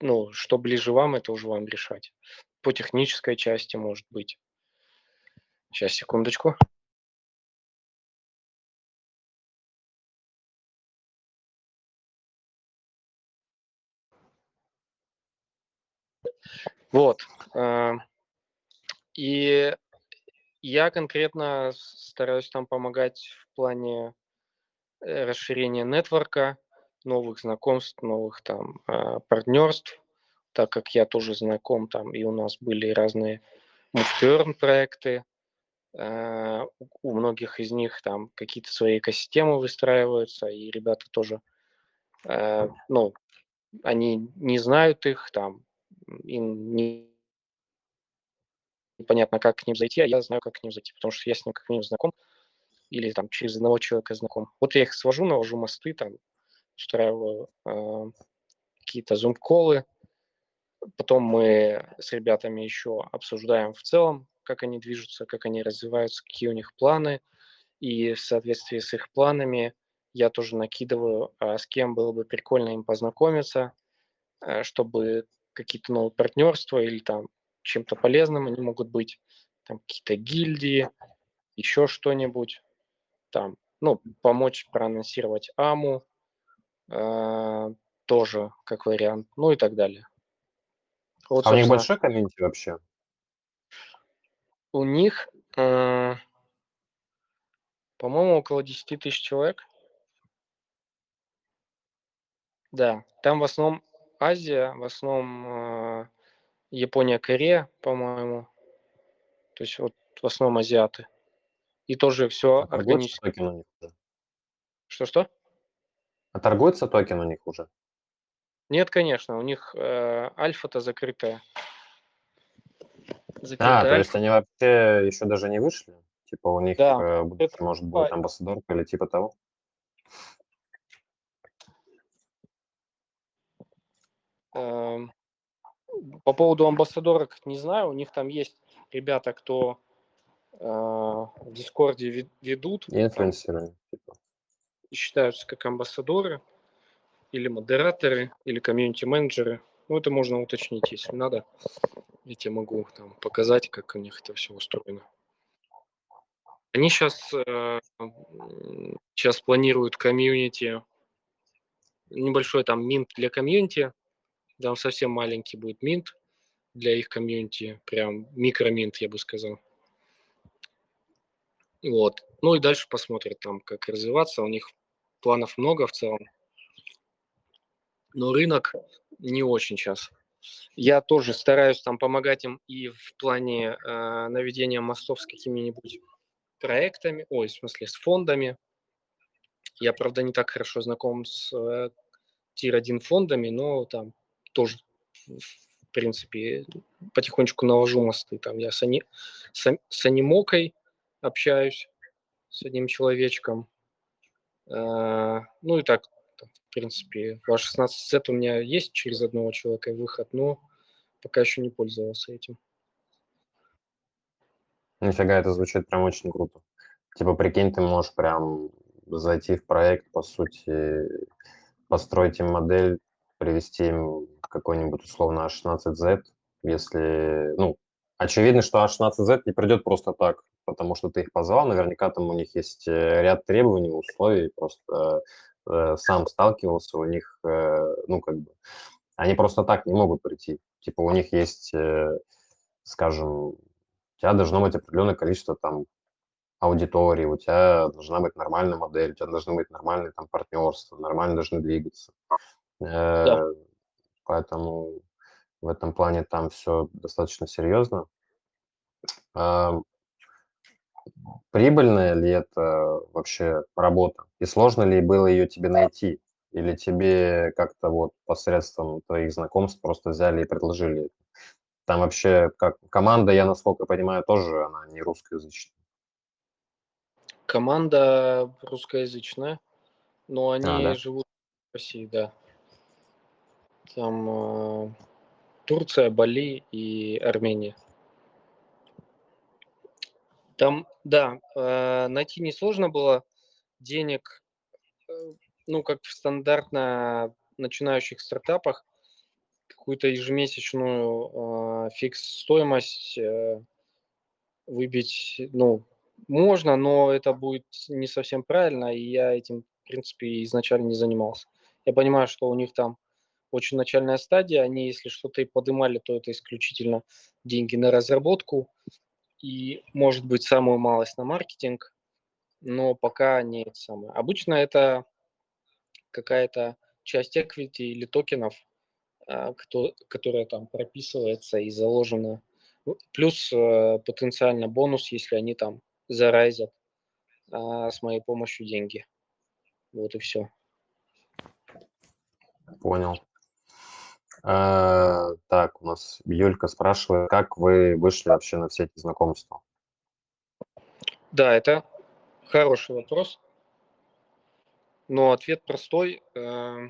ну, что ближе вам, это уже вам решать. По технической части, может быть. Сейчас, секундочку. Вот. Э, и я конкретно стараюсь там помогать в плане э, расширения нетворка, новых знакомств, новых там э, партнерств, так как я тоже знаком там, и у нас были разные муфтерн проекты, у многих из них там какие-то свои экосистемы выстраиваются, и ребята тоже ну, они не знают их, там, им не непонятно, как к ним зайти, а я знаю, как к ним зайти, потому что я с ним как минимум знаком или там через одного человека знаком. Вот я их свожу, навожу мосты, там, устраиваю э, какие-то зум-колы, потом мы с ребятами еще обсуждаем в целом, как они движутся, как они развиваются, какие у них планы, и в соответствии с их планами я тоже накидываю, а с кем было бы прикольно им познакомиться, э, чтобы какие-то новые партнерства или там чем-то полезным они могут быть, там какие-то гильдии, еще что-нибудь, там, ну, помочь проанонсировать АМУ, э, тоже как вариант, ну и так далее. Вот, а у них большой комьюнити вообще? У них, э, по-моему, около 10 тысяч человек. Да, там в основном Азия, в основном э, Япония, Корея, по-моему. То есть вот в основном азиаты. И тоже все а органически. токен у них уже? Что-что? А торгуется токен у них уже? Нет, конечно, у них э, альфа-то закрытая. закрытая. А, то есть они вообще еще даже не вышли? Типа у них да. э, будет, может будет амбассадорка или типа того? По поводу амбассадорок не знаю, у них там есть ребята, кто э, в Дискорде ведут. Инфлюенсеры. Типа. Считаются как амбассадоры или модераторы, или комьюнити-менеджеры. Ну, это можно уточнить, если надо. Я тебе могу там показать, как у них это все устроено. Они сейчас, э, сейчас планируют комьюнити, небольшой там минт для комьюнити, там совсем маленький будет минт для их комьюнити, прям микроминт, я бы сказал. Вот. Ну и дальше посмотрят там, как развиваться. У них планов много в целом. Но рынок не очень сейчас. Я тоже стараюсь там помогать им и в плане э, наведения мостов с какими-нибудь проектами, ой, в смысле, с фондами. Я, правда, не так хорошо знаком с э, тир-1 фондами, но там тоже, в принципе, потихонечку навожу мосты. Там я с, ани, с, с анимокой общаюсь, с одним человечком. Э, ну и так, в принципе, в 16Z у меня есть через одного человека выход, но пока еще не пользовался этим. Нифига, это звучит прям очень круто. Типа, прикинь, ты можешь прям зайти в проект, по сути, построить им модель, привести им какой-нибудь условно H16Z, если, ну, очевидно, что H16Z не придет просто так, потому что ты их позвал, наверняка там у них есть э, ряд требований, условий, просто э, сам сталкивался, у них, э, ну, как бы, они просто так не могут прийти. Типа у них есть, э, скажем, у тебя должно быть определенное количество там аудитории, у тебя должна быть нормальная модель, у тебя должны быть нормальные там партнерства, нормально должны двигаться. Да. Поэтому в этом плане там все достаточно серьезно. Прибыльная ли это вообще работа? И сложно ли было ее тебе найти? Или тебе как-то вот посредством твоих знакомств просто взяли и предложили Там вообще как команда, я насколько понимаю, тоже она не русскоязычная. Команда русскоязычная, но они а, да? живут в России, да. Там э, Турция, Бали и Армения. Там, да, э, найти несложно было. Денег, э, ну, как в стандартно начинающих стартапах, какую-то ежемесячную фикс-стоимость выбить, ну, можно, но это будет не совсем правильно, и я этим, в принципе, изначально не занимался. Я понимаю, что у них там очень начальная стадия, они, если что-то и поднимали, то это исключительно деньги на разработку и, может быть, самую малость на маркетинг, но пока не это самое. Обычно это какая-то часть equity или токенов, а, которая там прописывается и заложена. Плюс э, потенциально бонус, если они там зарайзят а, с моей помощью деньги. Вот и все. Понял. А, так, у нас Юлька спрашивает, как вы вышли вообще на все эти знакомства? Да, это хороший вопрос. Но ответ простой. Э,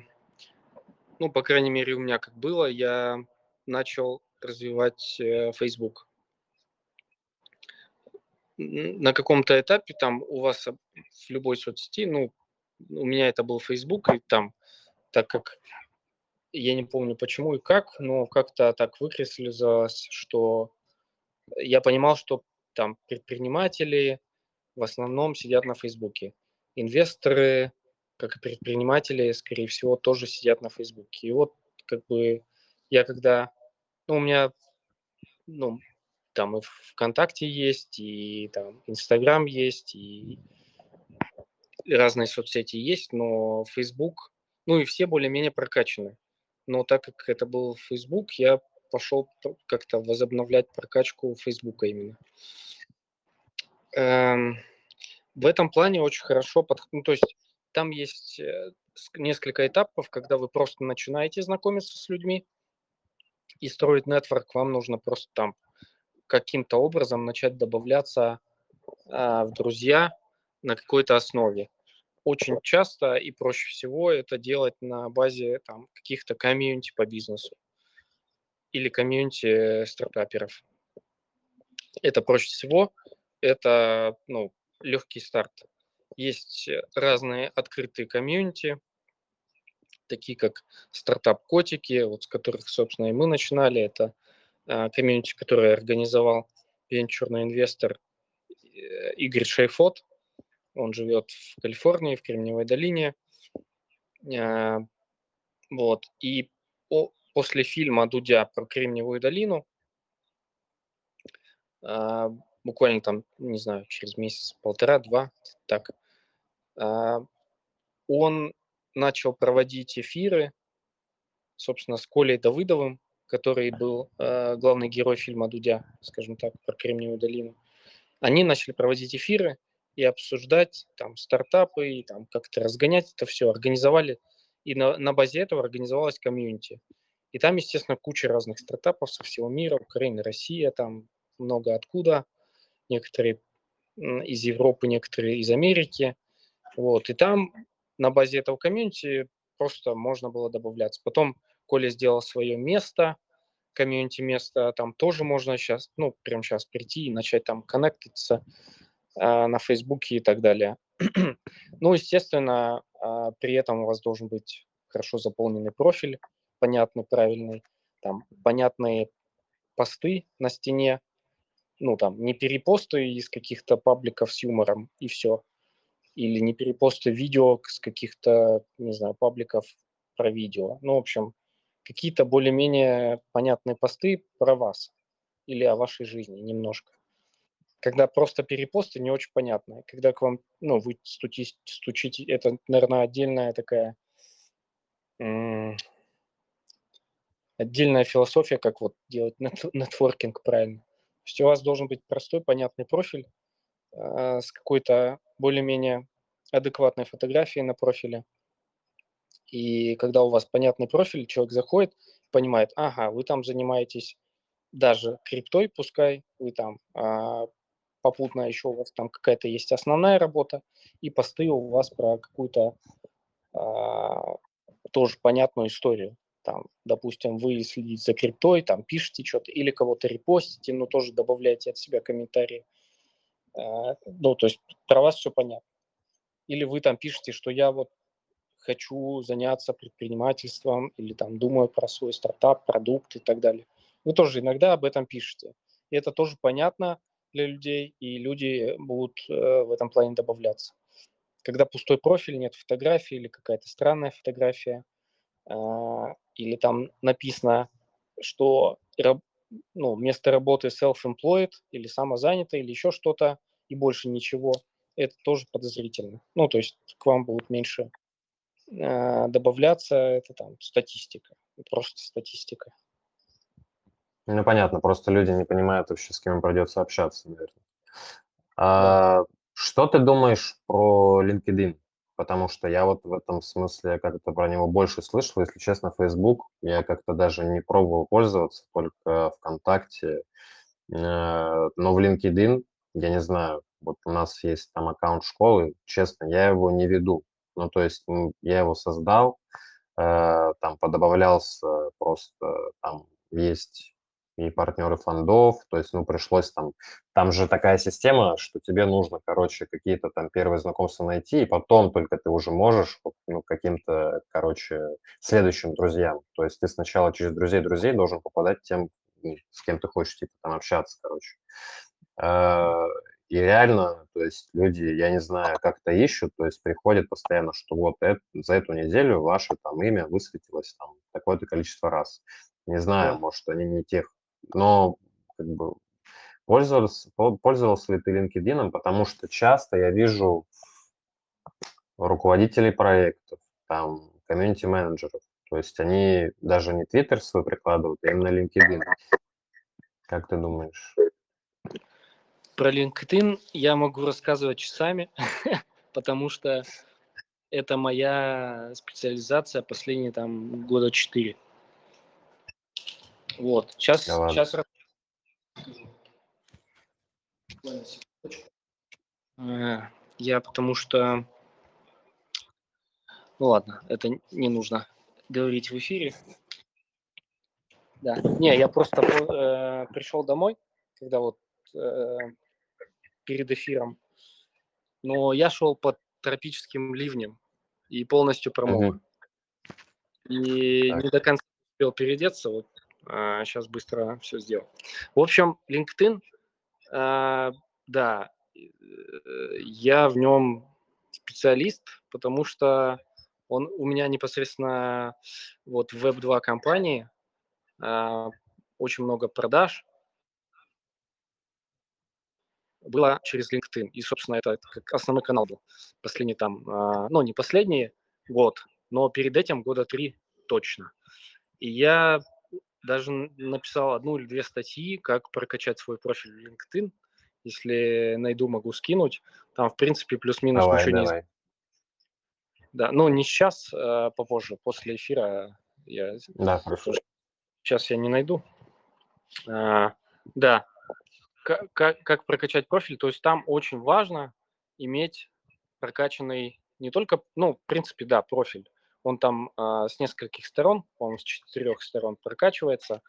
ну, по крайней мере, у меня как было, я начал развивать э, Facebook. На каком-то этапе там у вас в любой соцсети, ну, у меня это был Facebook, и там, так как я не помню почему и как, но как-то так выкреслилось, что я понимал, что там предприниматели в основном сидят на Фейсбуке. Инвесторы, как и предприниматели, скорее всего, тоже сидят на Фейсбуке. И вот как бы я когда... Ну, у меня ну, там и ВКонтакте есть, и там Инстаграм есть, и разные соцсети есть, но Facebook, ну и все более-менее прокачаны. Но так как это был Facebook, я пошел как-то возобновлять прокачку Facebook именно. Эм, в этом плане очень хорошо, под... ну, то есть там есть э, несколько этапов, когда вы просто начинаете знакомиться с людьми и строить нетворк, вам нужно просто там каким-то образом начать добавляться а, в друзья на какой-то основе очень часто и проще всего это делать на базе там, каких-то комьюнити по бизнесу или комьюнити стартаперов. Это проще всего, это ну, легкий старт. Есть разные открытые комьюнити, такие как стартап-котики, вот с которых, собственно, и мы начинали. Это э, комьюнити, который организовал венчурный инвестор Игорь Шейфот. Он живет в Калифорнии, в Кремниевой долине. А, вот. И после фильма Дудя про Кремниевую долину, а, буквально там, не знаю, через месяц, полтора-два, так, а, он начал проводить эфиры, собственно, с Колей Давыдовым, который был главный герой фильма Дудя, скажем так, про Кремниевую долину. Они начали проводить эфиры, и обсуждать там стартапы, и там как-то разгонять это все. Организовали, и на, на базе этого организовалась комьюнити. И там, естественно, куча разных стартапов со всего мира, Украина, Россия, там много откуда, некоторые из Европы, некоторые из Америки. Вот. И там на базе этого комьюнити просто можно было добавляться. Потом Коля сделал свое место, комьюнити место, там тоже можно сейчас, ну, прямо сейчас прийти и начать там коннектиться а, на Фейсбуке и так далее. <clears throat> ну, естественно, а, при этом у вас должен быть хорошо заполненный профиль, понятный, правильный, там, понятные посты на стене, ну, там, не перепосты из каких-то пабликов с юмором и все, или не перепосты видео с каких-то, не знаю, пабликов про видео. Ну, в общем, какие-то более-менее понятные посты про вас или о вашей жизни немножко. Когда просто перепосты, не очень понятно. Когда к вам, ну, вы стучите, стучите это, наверное, отдельная такая отдельная философия, как вот делать <laughs> нетворкинг правильно. То есть у вас должен быть простой, понятный профиль э, с какой-то более-менее адекватной фотографией на профиле. И когда у вас понятный профиль, человек заходит, понимает, ага, вы там занимаетесь даже криптой, пускай вы там а, попутно еще у вас там какая-то есть основная работа, и посты у вас про какую-то а, тоже понятную историю. Там, допустим, вы следите за криптой, там пишете что-то или кого-то репостите, но тоже добавляете от себя комментарии. А, ну, то есть про вас все понятно. Или вы там пишете, что я вот хочу заняться предпринимательством или там думаю про свой стартап, продукт и так далее. Вы тоже иногда об этом пишете. И это тоже понятно, для людей, и люди будут э, в этом плане добавляться. Когда пустой профиль, нет фотографии или какая-то странная фотография, а, или там написано, что ну, место работы self-employed или самозанято, или еще что-то, и больше ничего, это тоже подозрительно. Ну, то есть к вам будут меньше э, добавляться, это там статистика, просто статистика. Ну, понятно, просто люди не понимают вообще, с кем им придется общаться, наверное. А. Что ты думаешь про LinkedIn? потому что я вот в этом смысле как-то про него больше слышал. Если честно, Facebook я как-то даже не пробовал пользоваться, только ВКонтакте. Э, но в LinkedIn, я не знаю, вот у нас есть там аккаунт школы, честно, я его не веду. Ну, то есть я его создал, э, там подобавлялся просто, там есть и партнеры фондов, то есть, ну, пришлось там, там же такая система, что тебе нужно, короче, какие-то там первые знакомства найти, и потом только ты уже можешь, ну, каким-то, короче, следующим друзьям, то есть ты сначала через друзей-друзей должен попадать тем, ну, с кем ты хочешь, типа, там общаться, короче. А, и реально, то есть люди, я не знаю, как это ищут, то есть приходят постоянно, что вот это, за эту неделю ваше там имя высветилось там такое-то количество раз. Не знаю, может, они не тех но как бы пользовался, пользовался ли ты LinkedIn, потому что часто я вижу руководителей проектов, там, комьюнити-менеджеров, то есть они даже не Twitter свой прикладывают, а именно LinkedIn. Как ты думаешь? Про LinkedIn я могу рассказывать часами, <laughs> потому что это моя специализация последние там года четыре. Вот. Сейчас, Да сейчас я потому что... Ну ладно, это не нужно говорить в эфире. Да. Не, я просто э, пришел домой, когда вот э, перед эфиром. Но я шел под тропическим ливнем и полностью промок. Мгм. И Так. не до конца успел переодеться, вот сейчас быстро все сделал. В общем, LinkedIn, а, да, э, я в нем специалист, потому что он у меня непосредственно вот в Web2 компании а, очень много продаж было через LinkedIn. И, собственно, это как основной канал был. Последний там, а, ну, не последний год, но перед этим года три точно. И я даже написал одну или две статьи, как прокачать свой профиль в LinkedIn. Если найду, могу скинуть. Там, в принципе, плюс-минус Давай, ничего не... давай. Да, ну не сейчас, а попозже, после эфира я... Да, хорошо. Сейчас я не найду. А, да, как, как, как прокачать профиль, то есть там очень важно иметь прокачанный не только, ну, в принципе, да, профиль. Он там а, с нескольких сторон, по-моему, с четырех сторон прокачивается.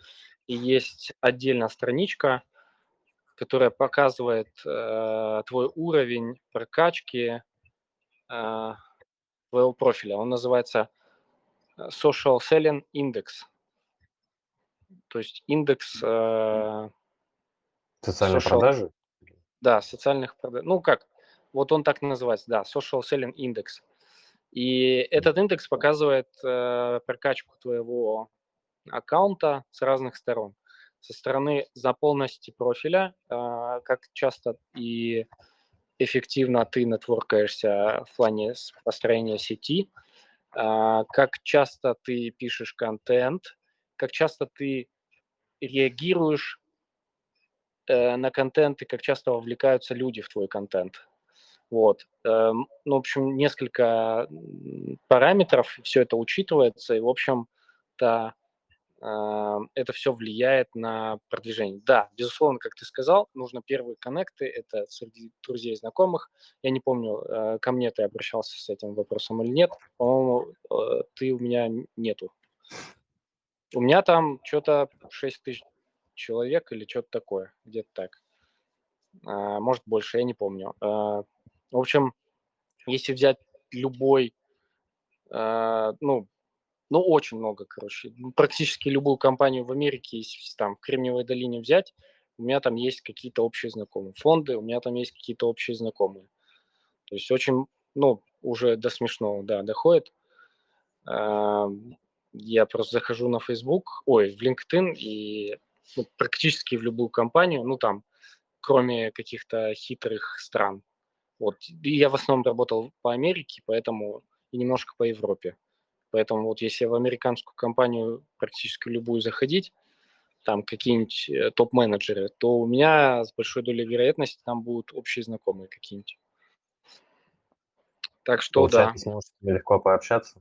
И есть отдельная страничка, которая показывает э, твой уровень прокачки э, твоего профиля. Он называется Social Selling Index. То есть индекс... Э, Социальные social- продажи? Да, социальных продаж. Ну как, вот он так называется, да, Social Selling Index. И этот индекс показывает э, прокачку твоего аккаунта с разных сторон. Со стороны заполненности профиля, э, как часто и эффективно ты нетворкаешься в плане построения сети, э, как часто ты пишешь контент, как часто ты реагируешь э, на контент и как часто вовлекаются люди в твой контент. Вот. Эм, Ну, в общем, несколько параметров, все это учитывается, и, в общем-то, а, это все влияет на продвижение. Да, безусловно, как ты сказал, нужно первые коннекты, это среди друзей и знакомых. Я не помню, э, ко мне ты обращался с этим вопросом или нет. По-моему, э, ты у меня нету. У меня там что-то 6 тысяч человек или что-то такое, где-то так. Может, больше, я не помню. В общем, если взять любой, а, ну, ну, очень много, короче, ну, практически любую компанию в Америке, если там в Кремниевой долине взять, у меня там есть какие-то общие знакомые. Фонды, у меня там есть какие-то общие знакомые. То есть очень, ну, уже до смешного, да, доходит. А, Я просто захожу на Facebook, ой, в LinkedIn и ну, практически в любую компанию, ну, там, кроме каких-то хитрых стран. Вот. И я в основном работал по Америке, поэтому и немножко по Европе. Поэтому вот если в американскую компанию практически любую заходить, там какие-нибудь э, топ-менеджеры, то у меня с большой долей вероятности там будут общие знакомые какие-нибудь. Так что да. Получается, с ними легко пообщаться?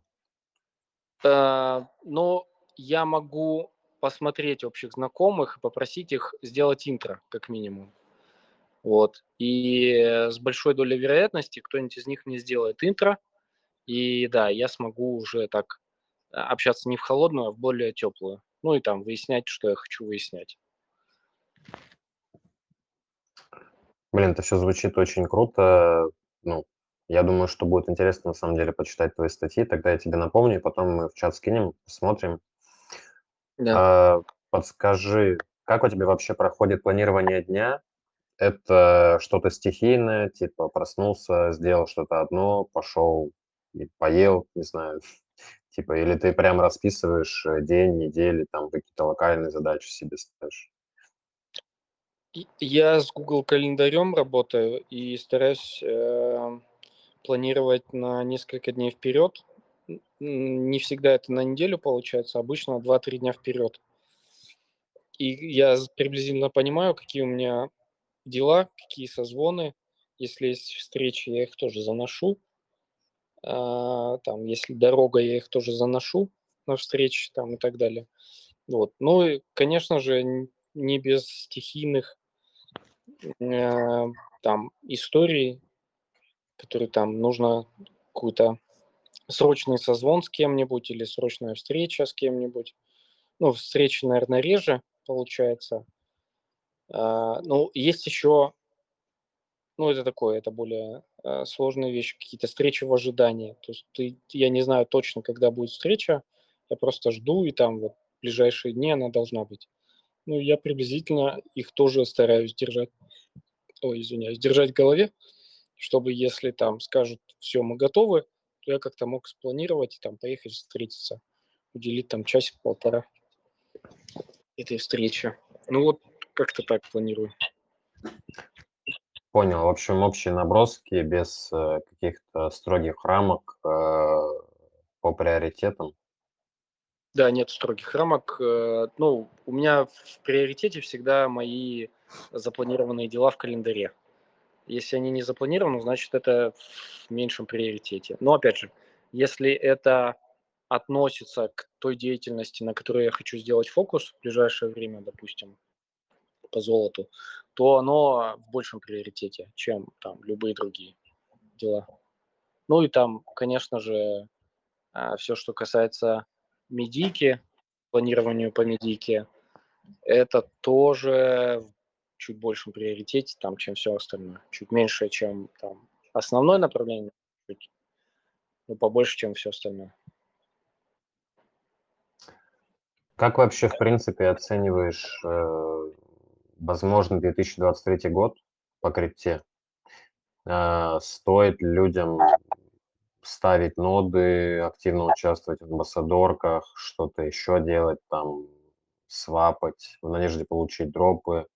Э, но я могу посмотреть общих знакомых и попросить их сделать интро, как минимум. Вот. И с большой долей вероятности кто-нибудь из них мне сделает интро, и да, я смогу уже так а, общаться не в холодную, а в более теплую. Ну и там выяснять, что я хочу выяснять. Блин, это все звучит очень круто. Ну, я думаю, что будет интересно на самом деле почитать твои статьи. Тогда я тебе напомню, потом мы в чат скинем, посмотрим. Да. А, подскажи, как у тебя вообще проходит планирование дня? Это что-то стихийное, типа проснулся, сделал что-то одно, пошел поел, не знаю, <laughs> типа, или ты прям расписываешь э, день, недели, там какие-то локальные задачи себе ставишь? Я с Google календарем работаю и стараюсь э, планировать на несколько дней вперед. Не всегда это на неделю получается, обычно 2-3 дня вперед. И я приблизительно понимаю, какие у меня дела, какие созвоны. Если есть встречи, я их тоже заношу. А, там, если дорога, я их тоже заношу на встречи там и так далее. Вот. Ну и, конечно же, не без стихийных э, там историй, которые там нужно какую-то срочный созвон с кем-нибудь или срочная встреча с кем-нибудь. Ну, встречи, наверное, реже получается. А, ну, есть еще, ну, это такое, это более а, сложные вещи, какие-то встречи в ожидании. То есть ты, я не знаю точно, когда будет встреча, я просто жду, и там вот в ближайшие дни она должна быть. Ну, я приблизительно их тоже стараюсь держать, ой, извиняюсь, держать в голове, чтобы если там скажут, все, мы готовы, то я как-то мог спланировать и там поехать встретиться, уделить там часик-полтора этой встрече. Ну вот как-то так планирую. Понял. В общем, общие наброски без э, каких-то строгих рамок э, по приоритетам. Да, нет строгих рамок. Э, ну, у меня в приоритете всегда мои запланированные дела в календаре. Если они не запланированы, значит, это в меньшем приоритете. Но, опять же, если это относится к той деятельности, на которую я хочу сделать фокус в ближайшее время, допустим, по золоту, то оно в большем приоритете, чем там любые другие дела. Ну и там, конечно же, а, все, что касается медики, планированию по медике, это тоже в чуть большем приоритете, там, чем все остальное. Чуть меньше, чем там основное направление, чуть, ну, побольше, чем все остальное. Как вообще, в принципе, оцениваешь э, возможно, 2023 год по крипте. А, стоит людям ставить ноды, активно участвовать в амбассадорках, что-то еще делать, там, свапать в надежде получить дропы.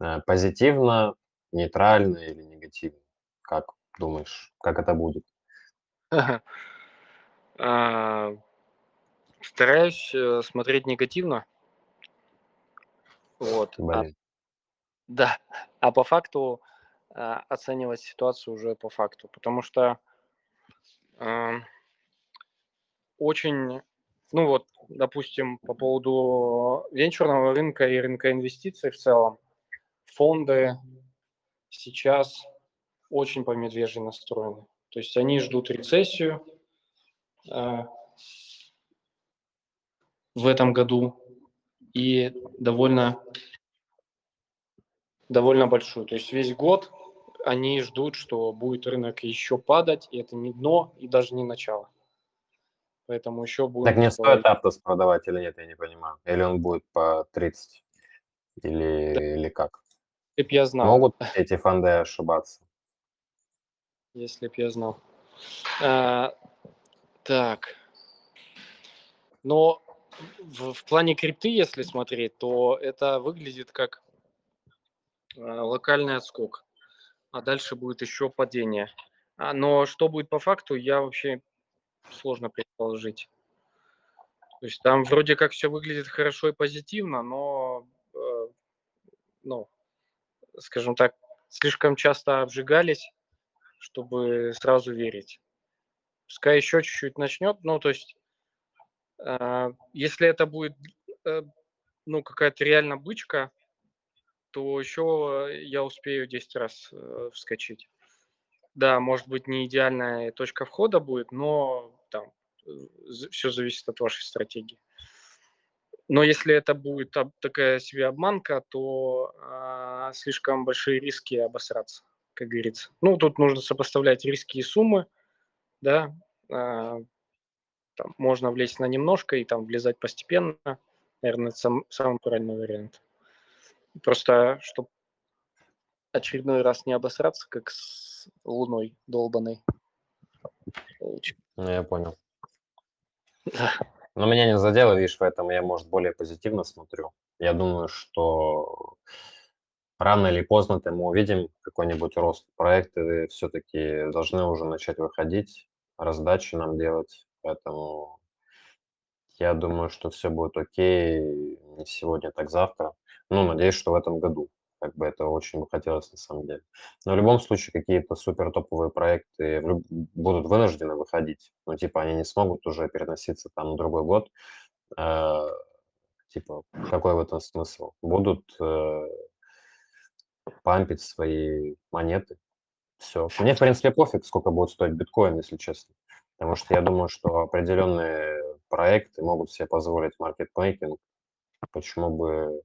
Э, позитивно, нейтрально или негативно? Как думаешь, как это будет? А, стараюсь э, смотреть негативно. Вот. А да, а по факту а, оценивать ситуацию уже по факту, потому что а, очень, ну вот, допустим, по поводу венчурного рынка и рынка инвестиций в целом, фонды сейчас очень по медвежьи настроены. То есть они ждут рецессию э, в этом году и довольно довольно большую. То есть весь год они ждут, что будет рынок еще падать, и это не дно, и даже не начало. Поэтому еще будет... Так не стоит Аптос продавать или нет, я не понимаю. Или он будет по 30? Или, да. или как? Если б я знал. Могут эти фонды ошибаться? Если б я знал. А, так. Но в, в плане крипты, если смотреть, то это выглядит как локальный отскок, а дальше будет еще падение. А, но что будет по факту, я вообще сложно предположить. То есть там вроде как все выглядит хорошо и позитивно, но, э, ну, скажем так, слишком часто обжигались, чтобы сразу верить. пускай еще чуть-чуть начнет. Ну, то есть, э, если это будет, э, ну, какая-то реально бычка, то еще я успею 10 раз э, вскочить. Да, может быть, не идеальная точка входа будет, но там все зависит от вашей стратегии. Но если это будет такая себе обманка, то а, слишком большие риски обосраться, как говорится. Ну, тут нужно сопоставлять риски и суммы, да. А, там можно влезть на немножко и там влезать постепенно. Наверное, это сам, самый правильный вариант. Просто, чтобы очередной раз не обосраться, как с луной долбаной. Ну, я понял. Но меня не задело, видишь, поэтому я, может, более позитивно смотрю. Я думаю, что рано или поздно -то мы увидим какой-нибудь рост. Проекты все-таки должны уже начать выходить, раздачи нам делать. Поэтому я думаю, что все будет окей не сегодня, так завтра. Ну, надеюсь, что в этом году. Как бы это очень бы хотелось на самом деле. Но в любом случае какие-то супер топовые проекты будут вынуждены выходить. Ну, типа они не смогут уже переноситься там на другой год. Э, типа, какой в этом смысл? Будут э, пампить свои монеты. Все. Мне, в принципе, пофиг, сколько будет стоить биткоин, если честно. Потому что я думаю, что определенные проекты могут себе позволить маркетмейкинг. Почему бы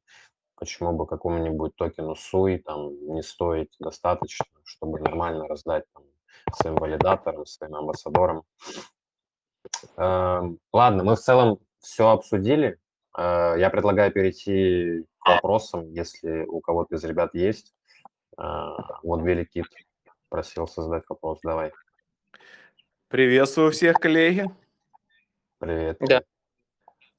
почему бы какому-нибудь токену SUI там не стоить достаточно, чтобы нормально раздать там, своим валидаторам, своим амбассадорам. Эм, ладно, мы в целом все обсудили. Э, я предлагаю перейти к вопросам, если у кого-то из ребят есть. Э, вот Великит просил создать вопрос. Давай. Приветствую всех, коллеги. Привет. Да.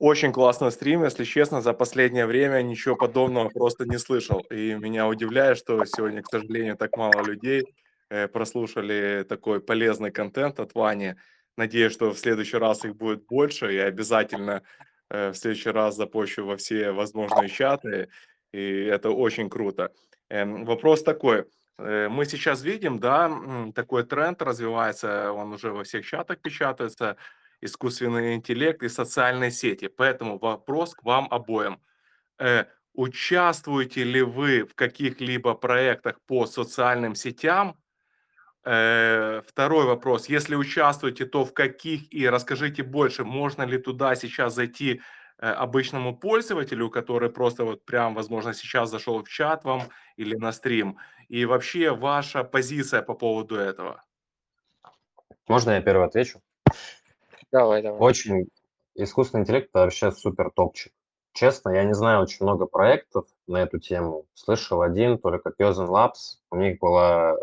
Очень классный стрим, если честно, за последнее время ничего подобного просто не слышал. И меня удивляет, что сегодня, к сожалению, так мало людей э, прослушали такой полезный контент от Вани. Надеюсь, что в следующий раз их будет больше, и обязательно э, в следующий раз запущу во все возможные чаты, и это очень круто. Эм, вопрос такой. Э, мы сейчас видим, да, такой тренд развивается, он уже во всех чатах печатается – искусственный интеллект и социальные сети. Поэтому вопрос к вам обоим. Э, участвуете ли вы в каких-либо проектах по социальным сетям? Э, второй вопрос. Если участвуете, то в каких? И расскажите больше, можно ли туда сейчас зайти э, обычному пользователю, который просто вот прям, возможно, сейчас зашел в чат вам или на стрим? И вообще ваша позиция по поводу этого? Можно я первый отвечу? Давай, давай. Очень искусственный интеллект это вообще супер топчик. Честно, я не знаю очень много проектов на эту тему. Слышал один, только Kyozen Labs. У них была,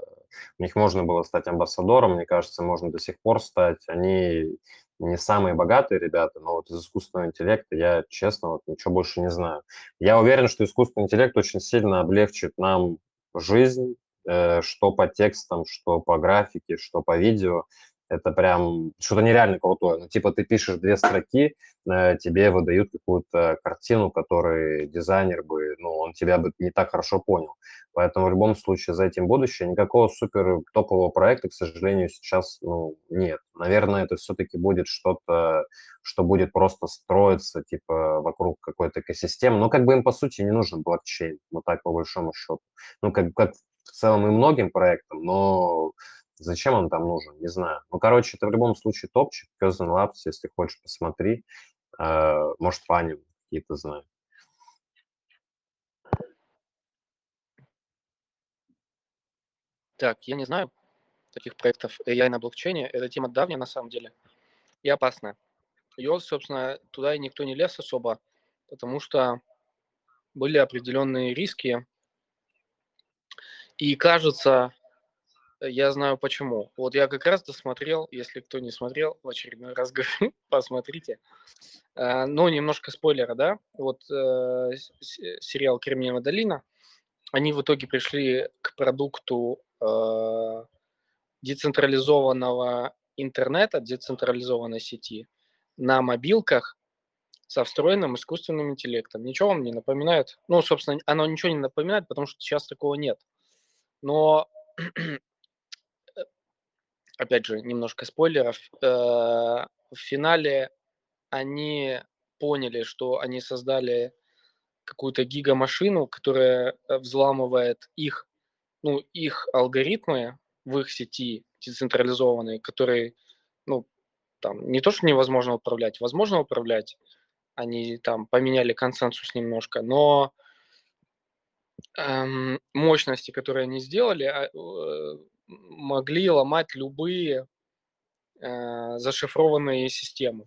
у них можно было стать амбассадором, мне кажется, можно до сих пор стать. Они не самые богатые ребята, но вот из искусственного интеллекта я, честно, вот ничего больше не знаю. Я уверен, что искусственный интеллект очень сильно облегчит нам жизнь, э, что по текстам, что по графике, что по видео это прям что-то нереально крутое. Ну, типа ты пишешь две строки, э, тебе выдают какую-то картину, которую дизайнер бы, ну, он тебя бы не так хорошо понял. Поэтому в любом случае за этим будущее. Никакого супер топового проекта, к сожалению, сейчас ну, нет. Наверное, это все-таки будет что-то, что будет просто строиться типа вокруг какой-то экосистемы. Но как бы им, по сути, не нужен блокчейн, вот так по большому счету. Ну, как, как в целом и многим проектам, но Зачем он там нужен, не знаю. Ну, короче, это в любом случае топчик. Cousin Labs, если хочешь, посмотри. Э, может, Ваня какие-то знает. Так, я не знаю таких проектов AI на блокчейне. Это тема давняя на самом деле и опасная. Ее, собственно, туда и никто не лез особо, потому что были определенные риски. И кажется, я знаю почему. Вот я как раз досмотрел, если кто не смотрел, в очередной раз <laughs> говорю, посмотрите. А, ну, немножко спойлера, да. Вот э, сериал «Кремниевая долина», они в итоге пришли к продукту э, децентрализованного интернета, децентрализованной сети на мобилках со встроенным искусственным интеллектом. Ничего вам не напоминает? Ну, собственно, оно ничего не напоминает, потому что сейчас такого нет. Но <clears throat> опять же, немножко спойлеров, э, в финале они поняли, что они создали какую-то гигамашину, которая э, взламывает их, ну, их алгоритмы в их сети децентрализованные, которые, ну, там, не то, что невозможно управлять, возможно управлять, они там поменяли консенсус немножко, но эм, мощности, которые они сделали, а, э, могли ломать любые э, зашифрованные системы.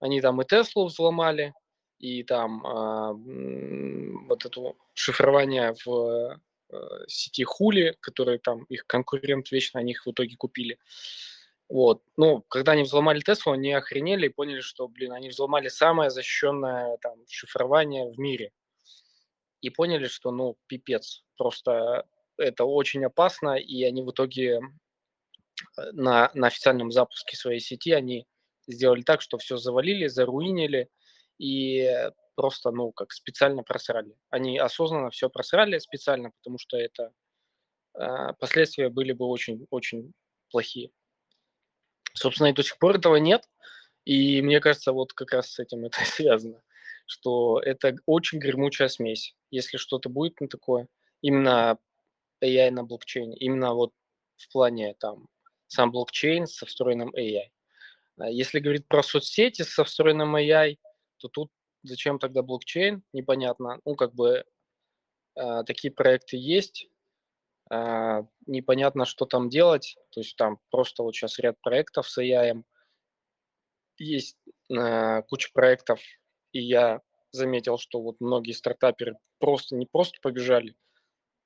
Они там и Теслу взломали, и там э, вот это шифрование в э, сети Хули, которые там их конкурент вечно, они их в итоге купили. Вот. Ну, когда они взломали Теслу, они охренели и поняли, что, блин, они взломали самое защищенное там шифрование в мире. И поняли, что, ну, пипец. Просто это очень опасно, и они в итоге э, на, на официальном запуске своей сети они сделали так, что все завалили, заруинили и просто, ну, как специально просрали. Они осознанно все просрали специально, потому что это э, последствия были бы очень-очень плохие. Собственно, и до сих пор этого нет. И мне кажется, вот как раз с этим это <laughs> связано, что это очень гремучая смесь. Если что-то будет на такое, именно AI на блокчейне, именно вот в плане там сам блокчейн со встроенным AI. А если говорить про соцсети со встроенным AI, то тут зачем тогда блокчейн, непонятно. Ну, как бы э, такие проекты есть, э, непонятно, что там делать. То есть там просто вот сейчас ряд проектов с AI. Есть э, куча проектов, и я заметил, что вот многие стартаперы просто не просто побежали,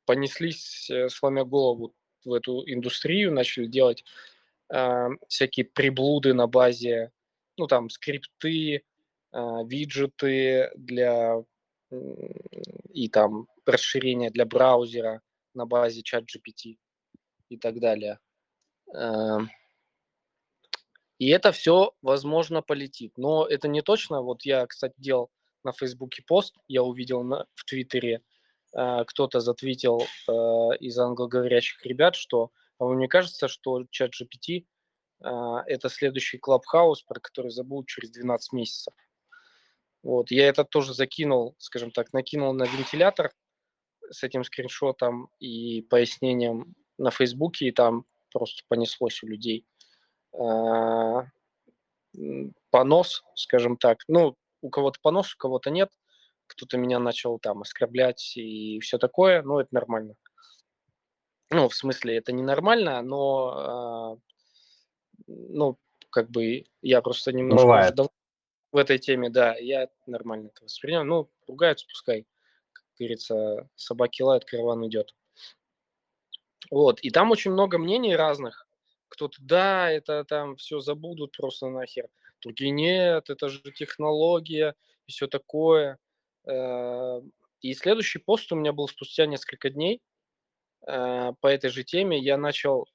понеслись, э, сломя голову в эту индустрию, начали делать э, всякие приблуды на базе, ну, там, скрипты, э, виджеты для и там расширения для браузера на базе чат GPT и так далее. Э, и это все, возможно, полетит. Но это не точно. Вот я, кстати, делал на Фейсбуке пост, я увидел на, в Твиттере, кто-то затвитил э, из англоговорящих ребят, что а вам не кажется, что чат GPT э, это следующий клабхаус, про который забудут через 12 месяцев. Вот, я это тоже закинул, скажем так, накинул на вентилятор с этим скриншотом и пояснением на Фейсбуке, и там просто понеслось у людей. Э, понос, скажем так. Ну, у кого-то понос, у кого-то нет. Кто-то меня начал там оскорблять и все такое, но это нормально. Ну, в смысле, это ненормально, но, э, ну, как бы я просто немножко Бывает. в этой теме, да, я нормально это воспринял. Ну, ругаются, пускай, как говорится, собаки лают, караван идет. Вот, и там очень много мнений разных. Кто-то, да, это там все забудут просто нахер. Другие, нет, это же технология и все такое. Э, и следующий пост у меня был спустя несколько дней э, по этой же теме. Я начал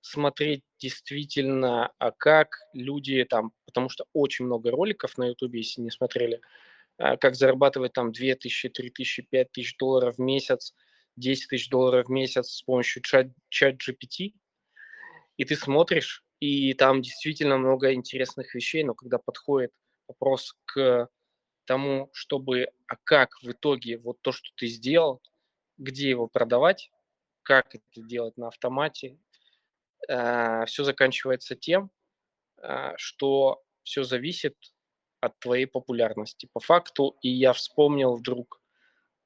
смотреть действительно, а как люди там, потому что очень много роликов на ютубе, если не смотрели, э, как зарабатывать там 2000, 3000, 5000 долларов в месяц, 10 тысяч долларов в месяц с помощью чат, чат GPT, и ты смотришь, и там действительно много интересных вещей, но когда подходит вопрос к тому, чтобы, а как в итоге вот то, что ты сделал, где его продавать, как это делать на автомате, э, все заканчивается тем, э, что все зависит от твоей популярности. По факту, и я вспомнил вдруг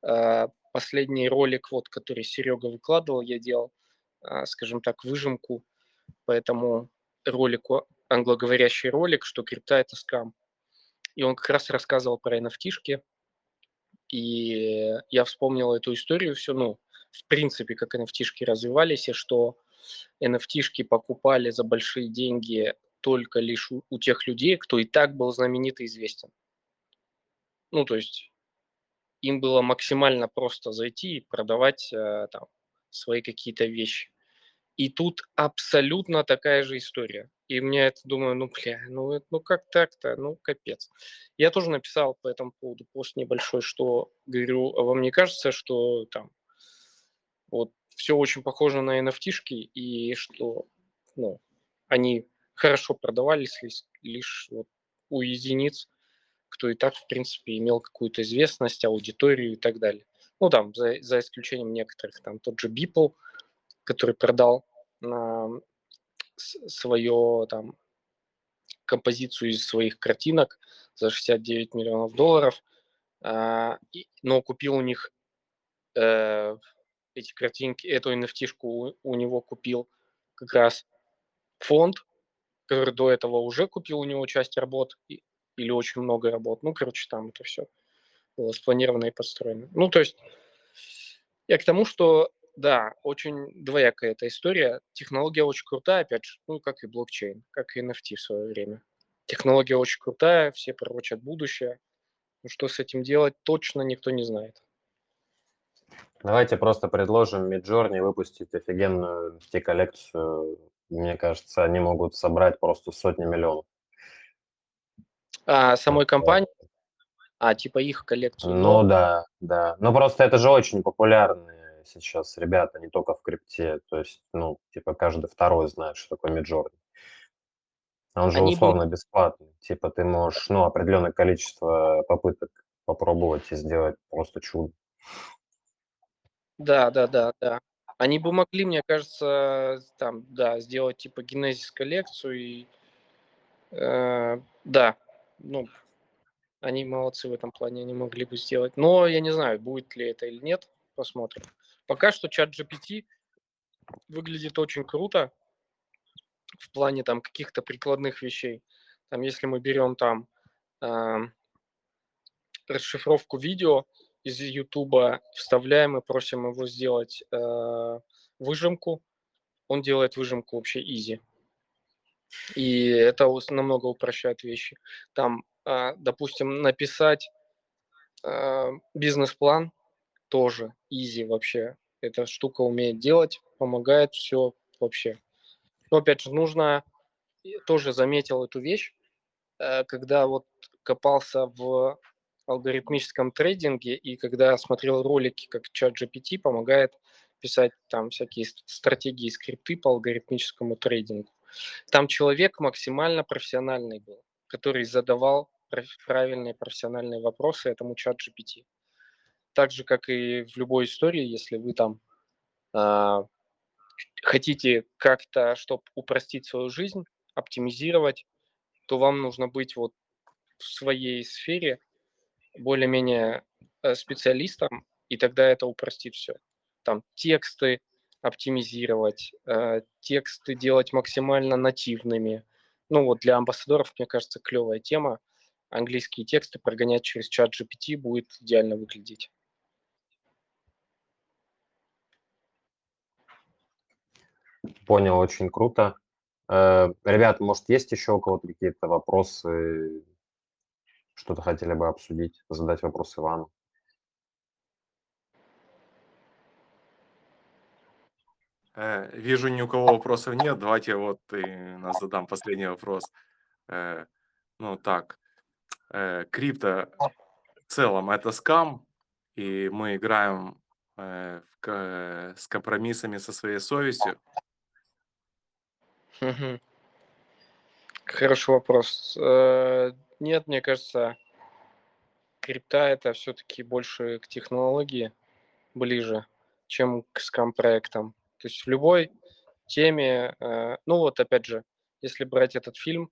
э, последний ролик, вот, который Серега выкладывал, я делал, э, скажем так, выжимку по этому ролику, англоговорящий ролик, что крипта – это скам. И он как раз рассказывал про nft и я вспомнил эту историю все, ну, в принципе, как nft развивались, и что nft покупали за большие деньги только лишь у, у тех людей, кто и так был знаменит и известен. Ну, то есть им было максимально просто зайти и продавать э, там свои какие-то вещи. И тут абсолютно такая же история. И меня это, думаю, ну, бля, ну, ну как так-то, ну, капец. Я тоже написал по этому поводу пост небольшой, что, говорю, а вам не кажется, что там вот все очень похоже на nft и что, ну, они хорошо продавались лишь, лишь вот у единиц, кто и так, в принципе, имел какую-то известность, аудиторию и так далее. Ну, там, за, за исключением некоторых, там, тот же Beeple, который продал на свое, там, композицию из своих картинок за 69 миллионов долларов, а, и, но купил у них э, эти картинки, эту nft у, у него купил как раз фонд, который до этого уже купил у него часть работ и, или очень много работ. Ну, короче, там это все было спланировано и построено. Ну, то есть я к тому, что да, очень двоякая эта история. Технология очень крутая, опять же, ну, как и блокчейн, как и NFT в свое время. Технология очень крутая, все пророчат будущее. Но что с этим делать, точно никто не знает. Давайте просто предложим Midjourney выпустить офигенную NFT-коллекцию. Мне кажется, они могут собрать просто сотни миллионов. А самой компании? А, типа их коллекцию? Ну да, да. Но просто это же очень популярные сейчас ребята, не только в крипте. То есть, ну, типа каждый второй знает, что такое Midjourney. Он же Они условно будут... бесплатный. Типа ты можешь, ну, определенное количество попыток попробовать и сделать просто чудо. Да, да, да, да. Они бы могли, мне кажется, там, да, сделать типа генезис коллекцию и э, да, ну, они молодцы в этом плане, они могли бы сделать. Но я не знаю, будет ли это или нет, посмотрим. Пока что чат GPT выглядит очень круто в плане там каких-то прикладных вещей. Там, если мы берем там э, расшифровку видео, из Ютуба вставляем и просим его сделать э, выжимку. Он делает выжимку вообще easy. И это намного упрощает вещи. Там, э, допустим, написать э, бизнес-план тоже easy вообще. Эта штука умеет делать, помогает все вообще. Но опять же, нужно, тоже заметил эту вещь, э, когда вот копался в алгоритмическом трейдинге, и когда смотрел ролики, как чат GPT помогает писать там всякие стратегии, скрипты по алгоритмическому трейдингу. Там человек максимально профессиональный был, который задавал правильные профессиональные вопросы этому чат GPT. Так же, как и в любой истории, если вы там э, хотите как-то, чтобы упростить свою жизнь, оптимизировать, то вам нужно быть вот в своей сфере более-менее э, специалистом, и тогда это упростит все. Там тексты оптимизировать, э, тексты делать максимально нативными. Ну вот для амбассадоров, мне кажется, клевая тема. Английские тексты прогонять через чат GPT будет идеально выглядеть. Понял, очень круто. Э, ребят, может, есть еще у кого-то какие-то вопросы что-то хотели бы обсудить, задать вопрос Ивану? Э, вижу, ни у кого вопросов нет. Давайте вот и нас задам последний вопрос. Э, ну так, э, крипто в целом это скам, и мы играем э, в, с компромиссами со своей совестью. Хороший вопрос. Э, нет, мне кажется, крипта это все-таки больше к технологии ближе, чем к скам-проектам. То есть в любой теме, э, ну вот опять же, если брать этот фильм,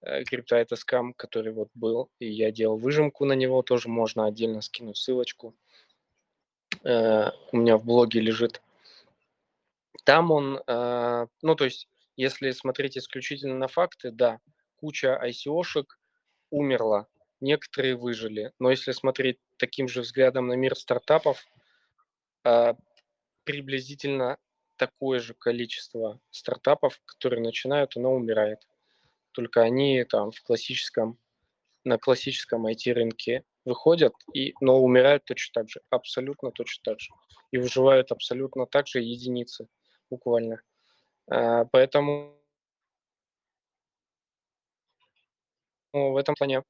э, крипта это скам, который вот был, и я делал выжимку на него, тоже можно отдельно скинуть ссылочку. У меня в блоге лежит. Там он, ну то есть, если смотреть исключительно на факты, да, куча ICO-шек, умерла, некоторые выжили. Но если смотреть таким же взглядом на мир стартапов, а, приблизительно такое же количество стартапов, которые начинают, оно умирает. Только они там в классическом, на классическом IT-рынке выходят, и, но умирают точно так же, абсолютно точно так же. И выживают абсолютно так же единицы, буквально. А, поэтому в этом плане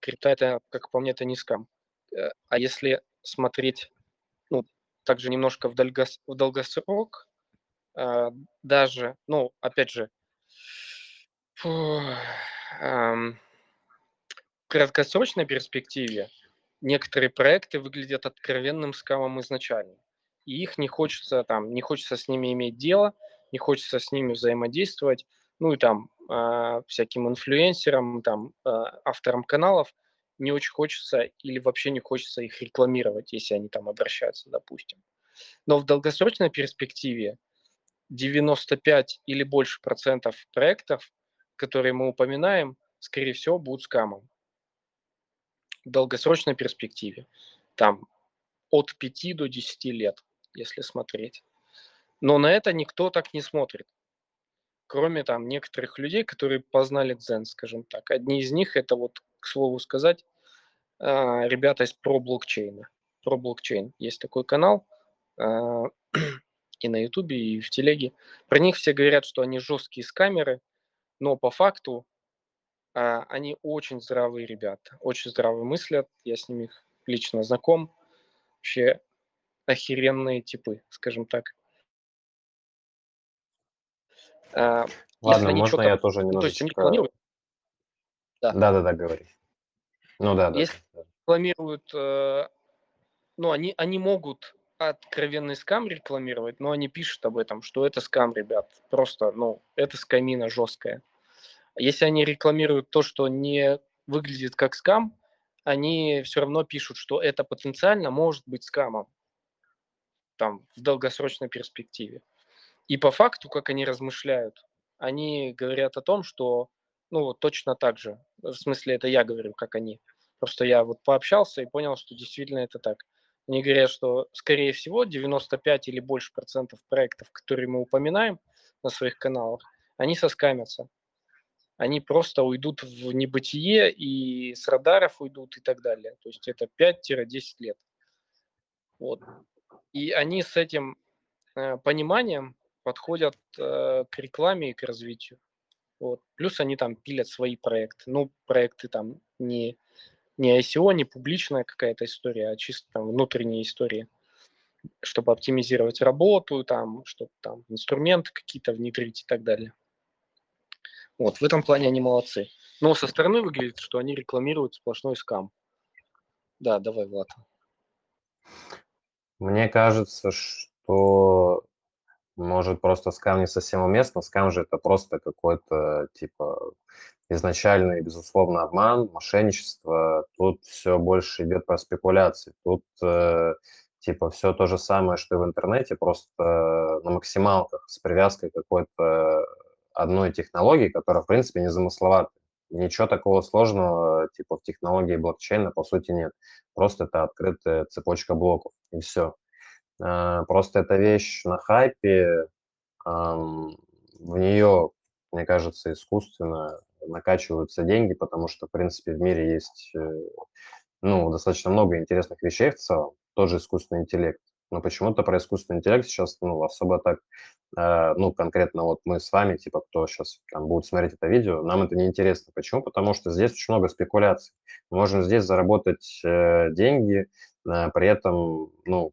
крипта это, как по мне, это не скам. Э, а если смотреть, ну, также немножко в, долгос, в долгосрок, э, даже, ну, опять же, Фу, ам, в краткосрочной перспективе некоторые проекты выглядят откровенным скамом изначально. И их не хочется там, не хочется с ними иметь дело, не хочется с ними взаимодействовать. Ну и там э, всяким инфлюенсерам, там э, авторам каналов не очень хочется или вообще не хочется их рекламировать, если они там обращаются, допустим. Но в долгосрочной перспективе 95 или больше процентов проектов, которые мы упоминаем, скорее всего, будут скамом. В долгосрочной перспективе. Там от 5 до 10 лет, если смотреть. Но на это никто так не смотрит. Кроме там некоторых людей, которые познали дзен, скажем так. Одни из них, это вот, к слову сказать, а, ребята из про блокчейна. Про блокчейн. Есть такой канал а, и на ютубе, и в телеге. Про них все говорят, что они жесткие с камеры, но по факту а, они очень здравые ребята, очень здраво мыслят. Я с ними лично знаком. Вообще охеренные типы, скажем так. А, Ладно, можно я тоже немножечко... Ну, то есть они рекламируют? Да. Да-да-да, говори. Ну да, да. Если рекламируют, э, ну они, они могут откровенный скам рекламировать, но они пишут об этом, что это скам, ребят. Просто, ну, это скамина жесткая. Если они рекламируют то, что не выглядит как скам, они все равно пишут, что это потенциально может быть скамом там в долгосрочной перспективе. И по факту, как они размышляют, они говорят о том, что, ну, точно так же, в смысле, это я говорю, как они. Просто я вот пообщался и понял, что действительно это так. Они говорят, что, скорее всего, 95 или больше процентов проектов, которые мы упоминаем на своих каналах, они соскамятся. Они просто уйдут в небытие и с радаров уйдут и так далее. То есть это 5-10 лет. Вот. И они с этим э, пониманием подходят э, к рекламе и к развитию. Вот. Плюс они там пилят свои проекты. Ну, проекты там не, не ICO, не публичная какая-то история, а чисто там внутренние истории, чтобы оптимизировать работу, там, чтобы там инструменты какие-то внедрить и так далее. Вот, в этом плане они молодцы. Но со стороны выглядит, что они рекламируют сплошной скам. Да, давай, Влад. Мне кажется, что может, просто скам не совсем уместно. Скам же это просто какой-то, типа, изначальный, безусловно, обман, мошенничество. Тут все больше идет про спекуляции. Тут, э, типа, все то же самое, что и в интернете, просто на максималках с привязкой какой-то одной технологии, которая, в принципе, не замысловата. Ничего такого сложного, типа, в технологии блокчейна, по сути, нет. Просто это открытая цепочка блоков, и все. А, просто эта вещь на хайпе, в нее, мне кажется, искусственно накачиваются деньги, потому что, в принципе, в мире есть э, ну, достаточно много интересных вещей в целом, тоже искусственный интеллект. Но почему-то про искусственный интеллект сейчас ну, особо так, э, ну, конкретно вот мы с вами, типа, кто сейчас там будет смотреть это видео, нам это не интересно. Почему? Потому что здесь очень много спекуляций. Мы можем здесь заработать э, деньги, э, при этом, ну,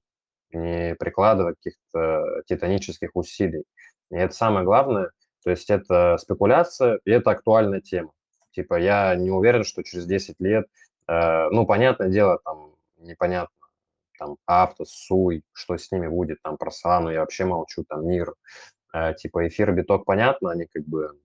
не прикладывая каких-то титанических усилий. И это самое главное, то есть это спекуляция, и это актуальная тема. Типа я не уверен, что через 10 лет, э, ну, понятное дело, там непонятно, там Аптос, Суй, что с ними будет, там про Сану я вообще молчу, там Мир, э, типа эфир, биток, понятно, они как бы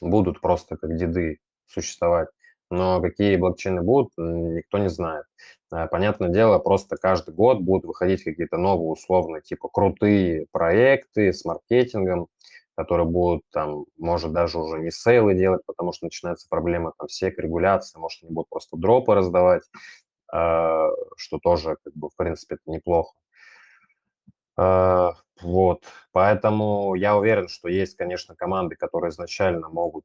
будут просто как деды существовать но какие блокчейны будут, никто не знает. Э, понятное дело, просто каждый год будут выходить какие-то новые условные, типа крутые проекты с маркетингом, которые будут там, может, даже уже не сейлы делать, потому что начинается проблема там сек, регуляции, может, они будут просто дропы раздавать, э, что тоже, как бы, в принципе, это неплохо. Э, вот, поэтому я уверен, что есть, конечно, команды, которые изначально могут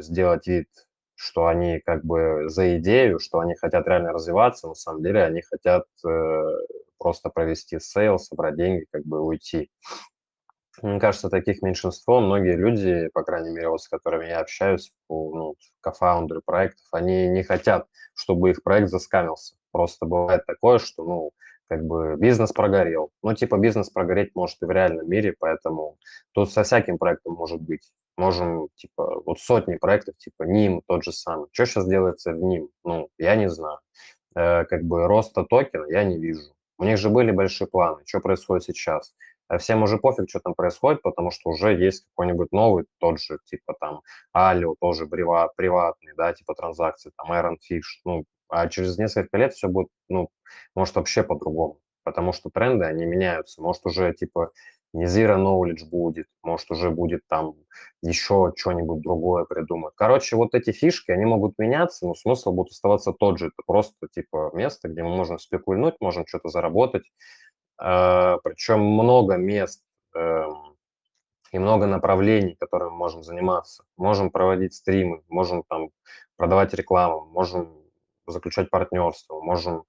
сделать вид что они как бы за идею, что они хотят реально развиваться, на самом деле они хотят э, просто провести sale, собрать деньги, как бы уйти. Мне кажется, таких меньшинство. Многие люди, по крайней мере, вот с которыми я общаюсь, ну, кофаундеры проектов, они не хотят, чтобы их проект заскамился. Просто бывает такое, что, ну, как бы бизнес прогорел. Ну, типа бизнес прогореть может и в реальном мире, поэтому тут со всяким проектом может быть. Можем, типа, вот сотни проектов, типа NIM тот же самый. Что сейчас делается в NIM? Ну, я не знаю. Э, как бы роста токена я не вижу. У них же были большие планы. Что происходит сейчас? А всем уже пофиг, что там происходит, потому что уже есть какой-нибудь новый, тот же, типа там Алио, тоже приват, приватный, да, типа транзакции, там Iron Fish, ну, а через несколько лет все будет, ну, может, вообще по-другому, потому что тренды, они меняются, может, уже, типа, не Zero Knowledge будет, может, уже будет там еще что-нибудь другое придумать. Короче, вот эти фишки, они могут меняться, но смысл будет оставаться тот же. Это просто, типа, место, где мы можем спекульнуть, можем что-то заработать, а, причем много мест эм, и много направлений, которыми мы можем заниматься. Можем проводить стримы, можем там продавать рекламу, можем заключать партнерство, можем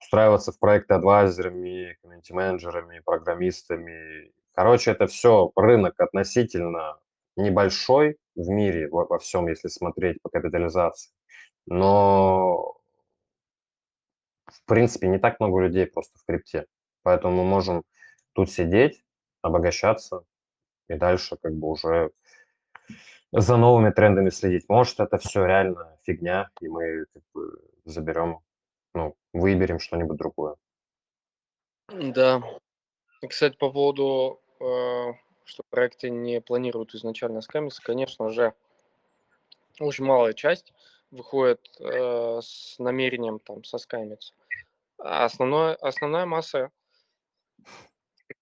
устраиваться в проекты адвайзерами, комьюнити-менеджерами, программистами. Короче, это все рынок относительно небольшой в мире во, во всем, если смотреть по капитализации. Но, в принципе, не так много людей просто в крипте. Поэтому мы можем тут сидеть, обогащаться и дальше как бы уже за новыми трендами следить. Может, это все реально фигня, и мы как бы заберем, ну, выберем что-нибудь другое. Да. Кстати, по поводу, э, что проекты не планируют изначально скамиться, конечно же, очень малая часть выходит э, с намерением там соскамиться. А основное, основная масса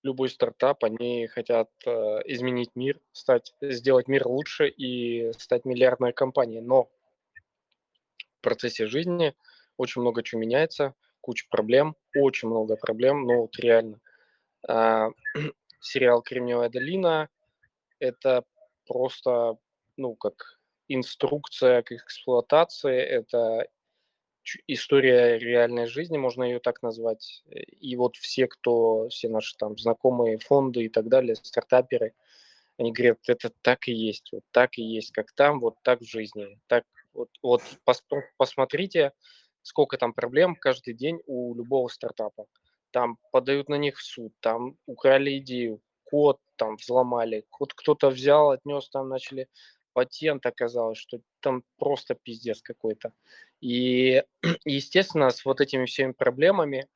любой стартап, они хотят э, изменить мир, стать, сделать мир лучше и стать миллиардной компанией. Но в процессе жизни очень много чего меняется, куча проблем, очень много проблем, но вот реально. А, <clears throat> сериал «Кремниевая долина» — это просто, ну, как инструкция к эксплуатации, это история реальной жизни, можно ее так назвать. И вот все, кто, все наши там знакомые фонды и так далее, стартаперы, они говорят, это так и есть, вот так и есть, как там, вот так в жизни. Так, вот, вот пос, посмотрите, сколько там проблем каждый день у любого стартапа. Там подают на них в суд, там украли идею, код там взломали, код кто-то взял, отнес, там начали патент оказалось, что там просто пиздец какой-то. И, <clears throat> естественно, с вот этими всеми проблемами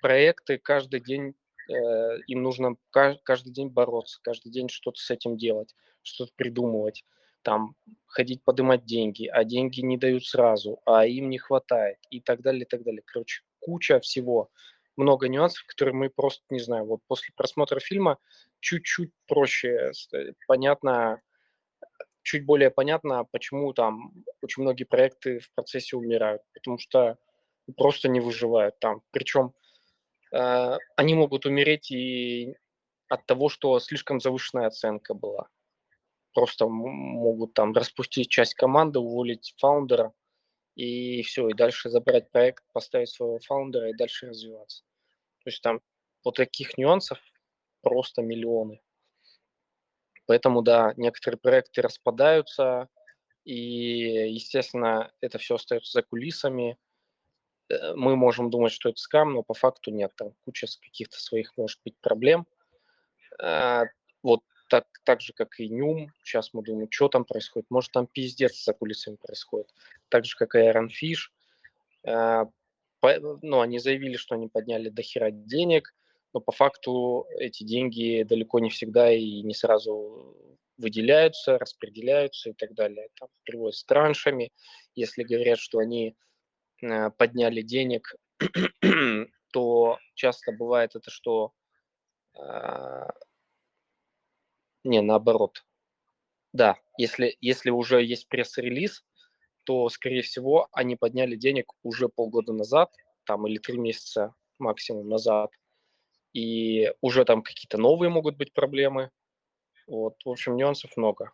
проекты каждый день, э, им нужно каждый день бороться, каждый день что-то с этим делать, что-то придумывать, там ходить поднимать деньги, а деньги не дают сразу, а им не хватает и так далее, и так далее. Короче, куча всего, много нюансов, которые мы просто не знаем. Вот после просмотра фильма чуть-чуть проще, понятно, чуть более понятно, почему там очень многие проекты в процессе умирают, потому что просто не выживают там. Причем э, они могут умереть и от того, что слишком завышенная оценка была. Просто могут там распустить часть команды, уволить фаундера, и все, и дальше забрать проект, поставить своего фаундера и дальше развиваться. То есть там вот таких нюансов просто миллионы. Поэтому, да, некоторые проекты распадаются, и, естественно, это все остается за кулисами. Э, мы можем думать, что это скам, но по факту нет. Там куча каких-то своих, может быть, проблем. А, вот так, так же, как и Нюм. Сейчас мы думаем, что там происходит. Может, там пиздец за кулисами происходит. Так же, как и Iron Fish. А, ну, они заявили, что они подняли до хера денег, но по факту эти деньги далеко не всегда и не сразу выделяются, распределяются и так далее. Там приводят с траншами. Если говорят, что они э, подняли денег, <clears throat> то часто бывает это, что э, не, наоборот. Да, если, если уже есть пресс-релиз, то, скорее всего, они подняли денег уже полгода назад, там, или три месяца максимум назад, и уже там какие-то новые могут быть проблемы. Вот, в общем, нюансов много.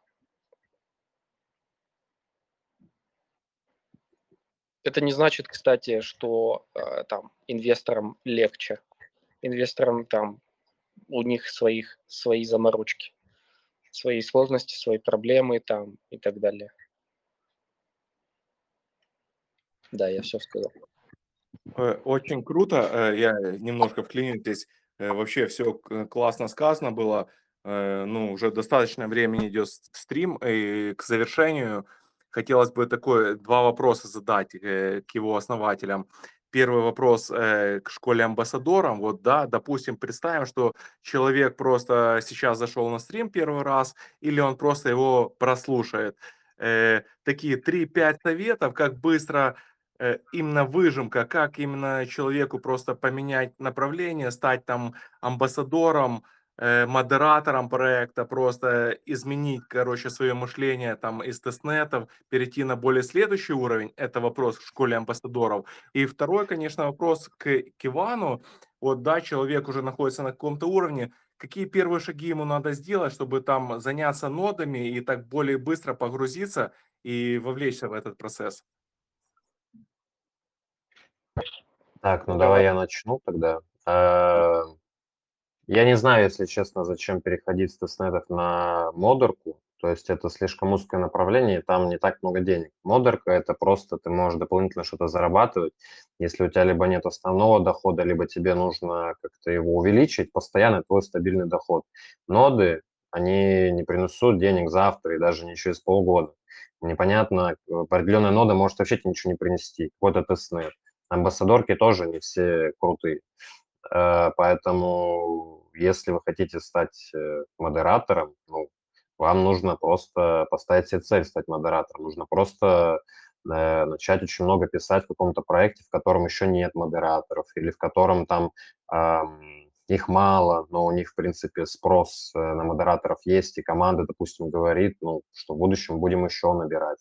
Это не значит, кстати, что э, там инвесторам легче. Инвесторам там у них своих свои заморочки, свои сложности, свои проблемы там и так далее. Да, я все сказал. Э, очень круто. Э, я немножко вклинюсь здесь. Э, вообще все классно сказано было. ну, уже достаточное время идет стрим, и к завершению хотелось бы такое два вопроса задать к его основателям. Первый вопрос э, к школе амбассадорам. Вот, да, допустим, представим, что человек просто сейчас зашел на стрим первый раз, или он просто его прослушает. Э, такие 3-5 советов, как быстро э, именно выжимка, как именно человеку просто поменять направление, стать там амбассадором, э, модератором проекта, просто изменить, короче, свое мышление там из тестнетов, перейти на более следующий уровень. Это вопрос к школе амбассадоров. И второй, конечно, вопрос к, к Ивану. Вот, да, человек уже находится на каком-то уровне. Какие первые шаги ему надо сделать, чтобы там заняться нодами и так более быстро погрузиться и вовлечься в этот процесс? Так, ну Давай. давай я начну тогда. Я не знаю, если честно, зачем переходить с тестнетов на модерку. То есть это слишком узкое направление, и там не так много денег. Модерка – это просто ты можешь дополнительно что-то зарабатывать. Если у тебя либо нет основного дохода, либо тебе нужно как-то его увеличить, постоянно твой стабильный доход. Ноды, они не принесут денег завтра и даже не через полгода. Непонятно, э, определенная нода может вообще ничего не принести, какой-то тестнет. Амбассадорки тоже не все крутые. Э, Поэтому, если вы хотите стать э, модератором, ну, вам нужно просто поставить себе цель стать модератором. Нужно просто э, начать очень много писать в каком-то проекте, в котором еще нет модераторов, или в котором там ам, их мало, но у них, в принципе, спрос э, на модераторов есть, и команда, допустим, говорит, ну, что в будущем будем еще набирать.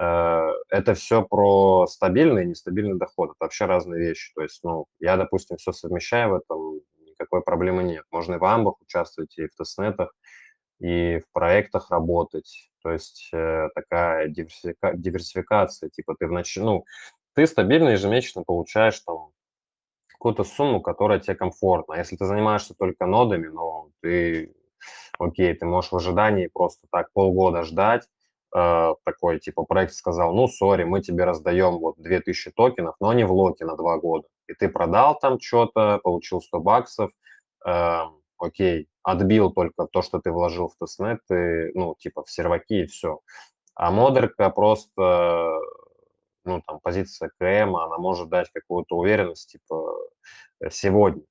Э, это все про стабильный и нестабильный доход. Это вообще разные вещи. То есть, ну, я, допустим, все совмещаю в этом, никакой проблемы нет. Можно и в амбах участвовать, и в тестнетах, и в проектах работать. То есть э, такая диверсифика- диверсификация. Типа ты внач... ну, ты стабильно ежемесячно получаешь там какую-то сумму, которая тебе комфортна. Если ты занимаешься только нодами, ну, ты, окей, ты можешь в ожидании просто так полгода ждать, э, такой, типа, проект сказал, ну, sorry, мы тебе раздаем вот 2000 токенов, но и в lock е на два года. И ты продал там что-то, получил 100 баксов, э, окей, отбил только то, что ты вложил в testnet, ты, ну, типа, в серваки и все. А модерка просто, ну, там, позиция КМ, она может дать какую-то уверенность, типа, э, сегодня.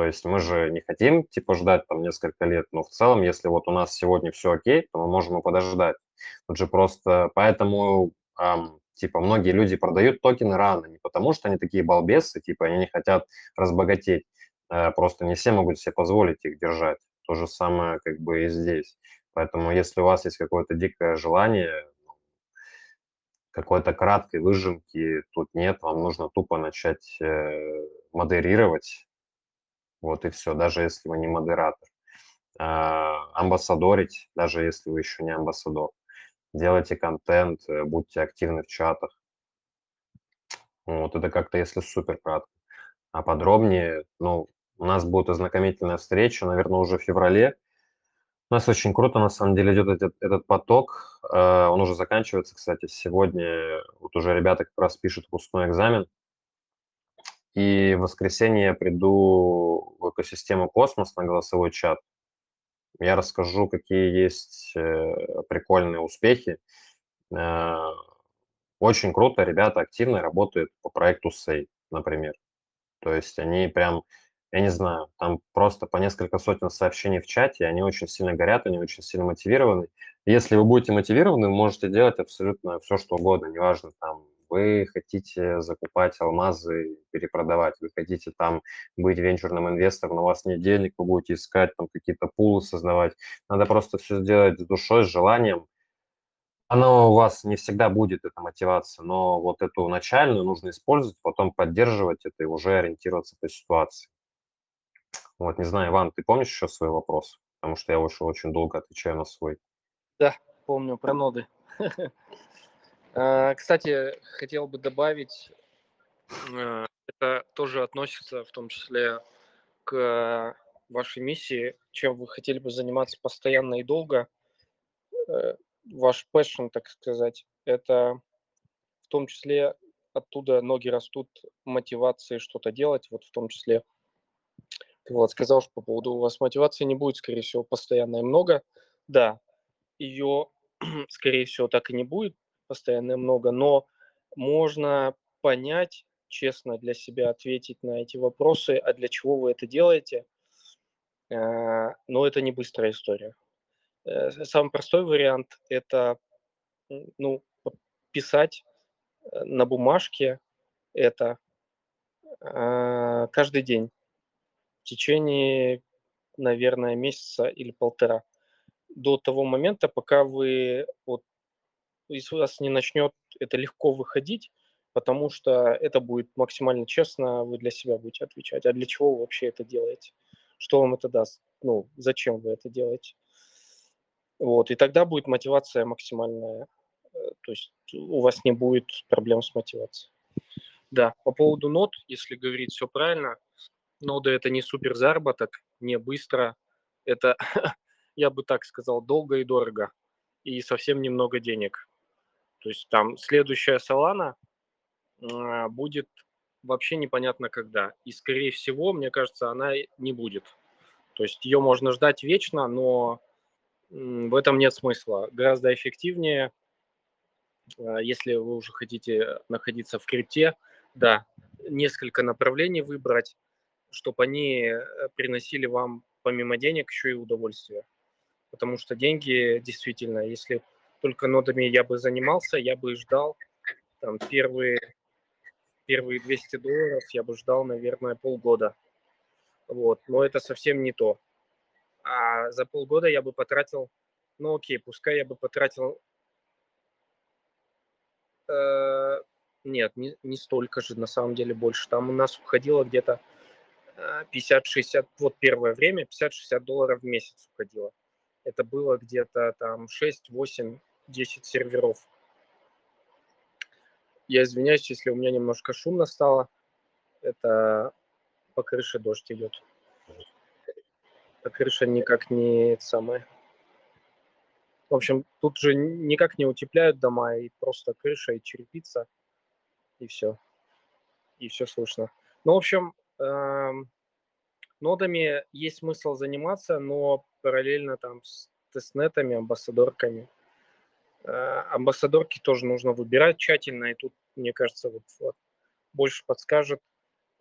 То есть мы же не хотим, типа, ждать там несколько лет, но в целом, если вот у нас сегодня все окей, то мы можем и подождать. Тут же просто поэтому, ам, типа, многие люди продают токены рано, не потому что они такие балбесы, типа, они не хотят разбогатеть, э, просто не все могут себе позволить их держать. То же самое как бы и здесь. Поэтому если у вас есть какое-то дикое желание, какой-то краткой выжимки тут нет, вам нужно тупо начать э, модерировать, вот и все, даже если вы не модератор. А, амбассадорить, даже если вы еще не амбассадор. Делайте контент, э, будьте активны в чатах. Вот это как-то если супер кратко. А подробнее, ну, у нас будет ознакомительная встреча, наверное, уже в феврале. У нас очень круто, на самом деле, идет этот, этот поток. Э, Он уже заканчивается, кстати, сегодня. Вот уже ребята как раз пишут выпускной экзамен. И в воскресенье я приду в экосистему Космос на голосовой чат. Я расскажу, какие есть э, прикольные успехи. Э, Очень круто, ребята активно работают по проекту Сей, например. То есть они прям, я не знаю, там просто по несколько сотен сообщений в чате, они очень сильно горят, они очень сильно мотивированы. Если вы будете мотивированы, вы можете делать абсолютно все, что угодно, неважно, там, вы хотите закупать алмазы, перепродавать, вы хотите там быть венчурным инвестором, но у вас нет денег, вы будете искать там какие-то пулы создавать. Надо просто все сделать с душой, с желанием. Оно у вас не всегда будет, эта мотивация, но вот эту начальную нужно использовать, потом поддерживать это и уже ориентироваться по ситуации. Вот, не знаю, Иван, ты помнишь еще свой вопрос? Потому что я уже очень долго отвечаю на свой. Да, помню про ноды. <laughs> А, Кстати, хотел бы добавить, э, это тоже относится в том числе к вашей миссии, чем вы хотели бы заниматься постоянно и долго. Э, Ваш passion, так сказать, это в том числе оттуда ноги растут мотивации что-то делать, вот в том числе Вот, сказал, что по поводу у вас мотивации не будет, скорее всего, постоянно и много. Да, ее, <clears throat> скорее всего, так и не будет постоянно много, но можно понять, честно для себя ответить на эти вопросы, а для чего вы это делаете. Э, но это не быстрая история. Э, самый простой вариант – это ну, писать э, на бумажке это каждый день в течение, наверное, месяца или полтора до того момента, пока вы вот у вас не начнет это легко выходить, потому что это будет максимально честно, вы для себя будете отвечать. А для чего вы вообще это делаете? Что вам это даст? Ну, зачем вы это делаете? Вот, и тогда будет мотивация максимальная. Э, то есть у вас не будет проблем с мотивацией. Да, по поводу нот, если говорить все правильно, ноды это не супер заработок, не быстро. Это, <laughs> я бы так сказал, долго и дорого. И совсем немного денег. То есть там следующая Solana а, будет вообще непонятно когда. И, скорее всего, мне кажется, она не будет. То есть ее можно ждать вечно, но в этом нет смысла. Гораздо эффективнее, а, если вы уже хотите находиться в крипте, да, несколько направлений выбрать, чтобы они э, приносили вам помимо денег еще и удовольствие. Потому что деньги действительно, если только нодами я бы занимался, я бы ждал там первые, первые 200 долларов, я бы ждал, наверное, полгода. Вот, но это совсем не то. А за полгода я бы потратил, ну окей, пускай я бы потратил, э, нет, не, не столько же, на самом деле больше. Там у нас уходило где-то 50-60, вот первое время 50-60 долларов в месяц уходило. Это было где-то там 6, 8, 10 серверов. Я извиняюсь, если у меня немножко шумно стало. Это по крыше дождь идет а крыша никак не самая. В общем, тут же никак не утепляют дома, и просто крыша и черепица, и все. И все слышно. Ну, в общем, эм, нодами есть смысл заниматься, но параллельно там с тестнетами, амбассадорками. Э, амбассадорки тоже нужно выбирать тщательно, и тут, мне кажется, вот, вот больше подскажет,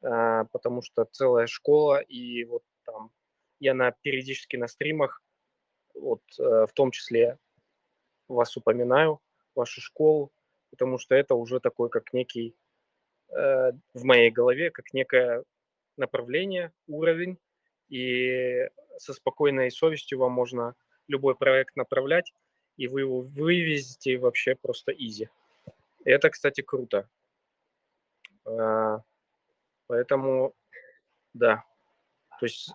э, потому что целая школа, и вот там я на периодически на стримах, вот э, в том числе вас упоминаю, вашу школу, потому что это уже такой как некий в моей голове, как некое направление, уровень, и со спокойной совестью вам можно любой проект направлять, и вы его вывезете вообще просто изи. это, кстати, круто. Э, поэтому, да. То есть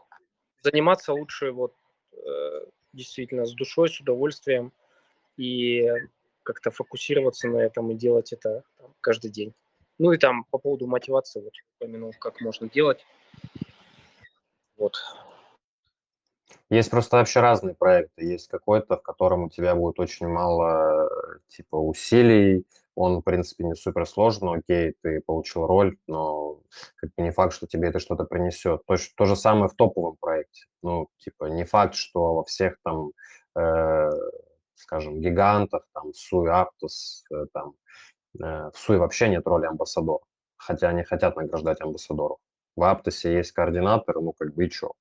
заниматься лучше вот э, действительно с душой, с удовольствием и как-то фокусироваться на этом и делать это там, каждый день. Ну и там по поводу мотивации, вот упомянул, как можно делать. Вот. Есть просто вообще разные проекты. Есть какой-то, в котором у тебя будет очень мало типа усилий, он, в принципе, не супер сложный, окей, ты получил роль, но как бы не факт, что тебе это что-то принесет. То, то же самое в топовом проекте. Ну, типа, не факт, что во всех там, э, скажем, гигантах, там, Суи, Аптос, э, там, э, в Суи вообще нет роли амбассадора, хотя они хотят награждать амбассадоров. В Аптосе есть координатор, ну, как бы и что.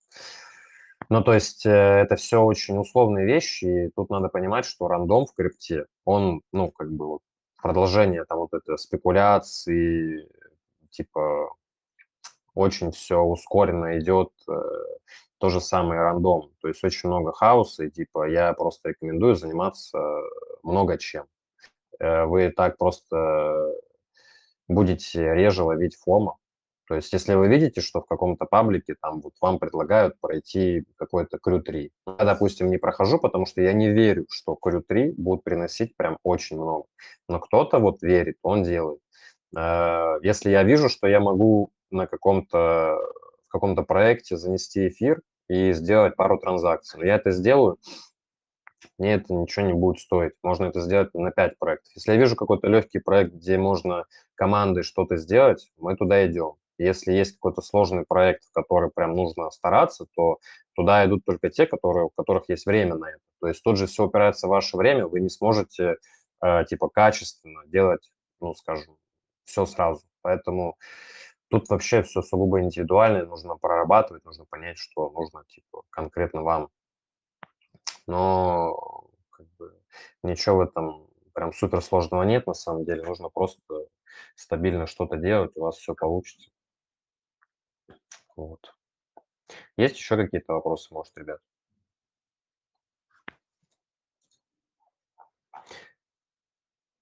Ну, то есть э, это все очень условные вещи, и тут надо понимать, что рандом в крипте, он, ну, как бы вот продолжение там вот это спекуляции, типа очень все ускоренно идет, э, то же самое рандом, то есть очень много хаоса, и типа я просто рекомендую заниматься много чем. Э, вы так просто будете реже ловить фома, то есть, если вы видите, что в каком-то паблике там вот вам предлагают пройти какой-то крю-3, я, допустим, не прохожу, потому что я не верю, что крю-3 будут приносить прям очень много. Но кто-то вот верит, он делает. Э, если я вижу, что я могу на каком-то в каком-то проекте занести эфир и сделать пару транзакций, но я это сделаю, мне это ничего не будет стоить. Можно это сделать на 5 проектов. Если я вижу какой-то легкий проект, где можно командой что-то сделать, мы туда идем. Если есть какой-то сложный проект, в который прям нужно стараться, то туда идут только те, которые, у которых есть время на это. То есть тут же все упирается в ваше время, вы не сможете э, типа качественно делать, ну, скажем, все сразу. Поэтому тут вообще все сугубо индивидуально, нужно прорабатывать, нужно понять, что нужно типа конкретно вам. Но как бы, ничего в этом прям супер сложного нет на самом деле. Нужно просто стабильно что-то делать, у вас все получится. Вот. Есть еще какие-то вопросы, может, ребят?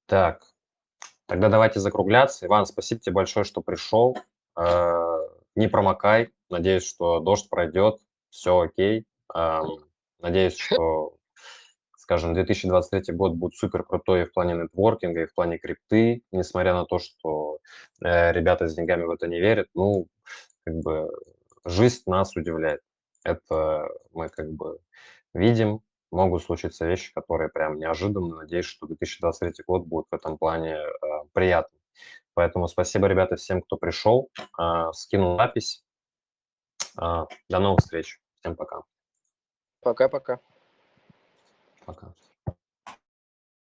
Так, тогда давайте закругляться. Иван, спасибо тебе большое, что пришел. Э, не промокай. Надеюсь, что дождь пройдет, все окей. Надеюсь, <laughs> что, скажем, 2023 год будет супер крутой и в плане нетворкинга, и в плане крипты, несмотря на то, что э, ребята с деньгами в это не верят. Ну, как бы жизнь нас удивляет. Это мы как бы видим, могут случиться вещи, которые прям неожиданно. Надеюсь, что 2023 год будет в этом плане э, приятным. Поэтому спасибо, ребята, всем, кто пришел. Э, скинул запись. Э, до новых встреч. Всем пока. Пока-пока.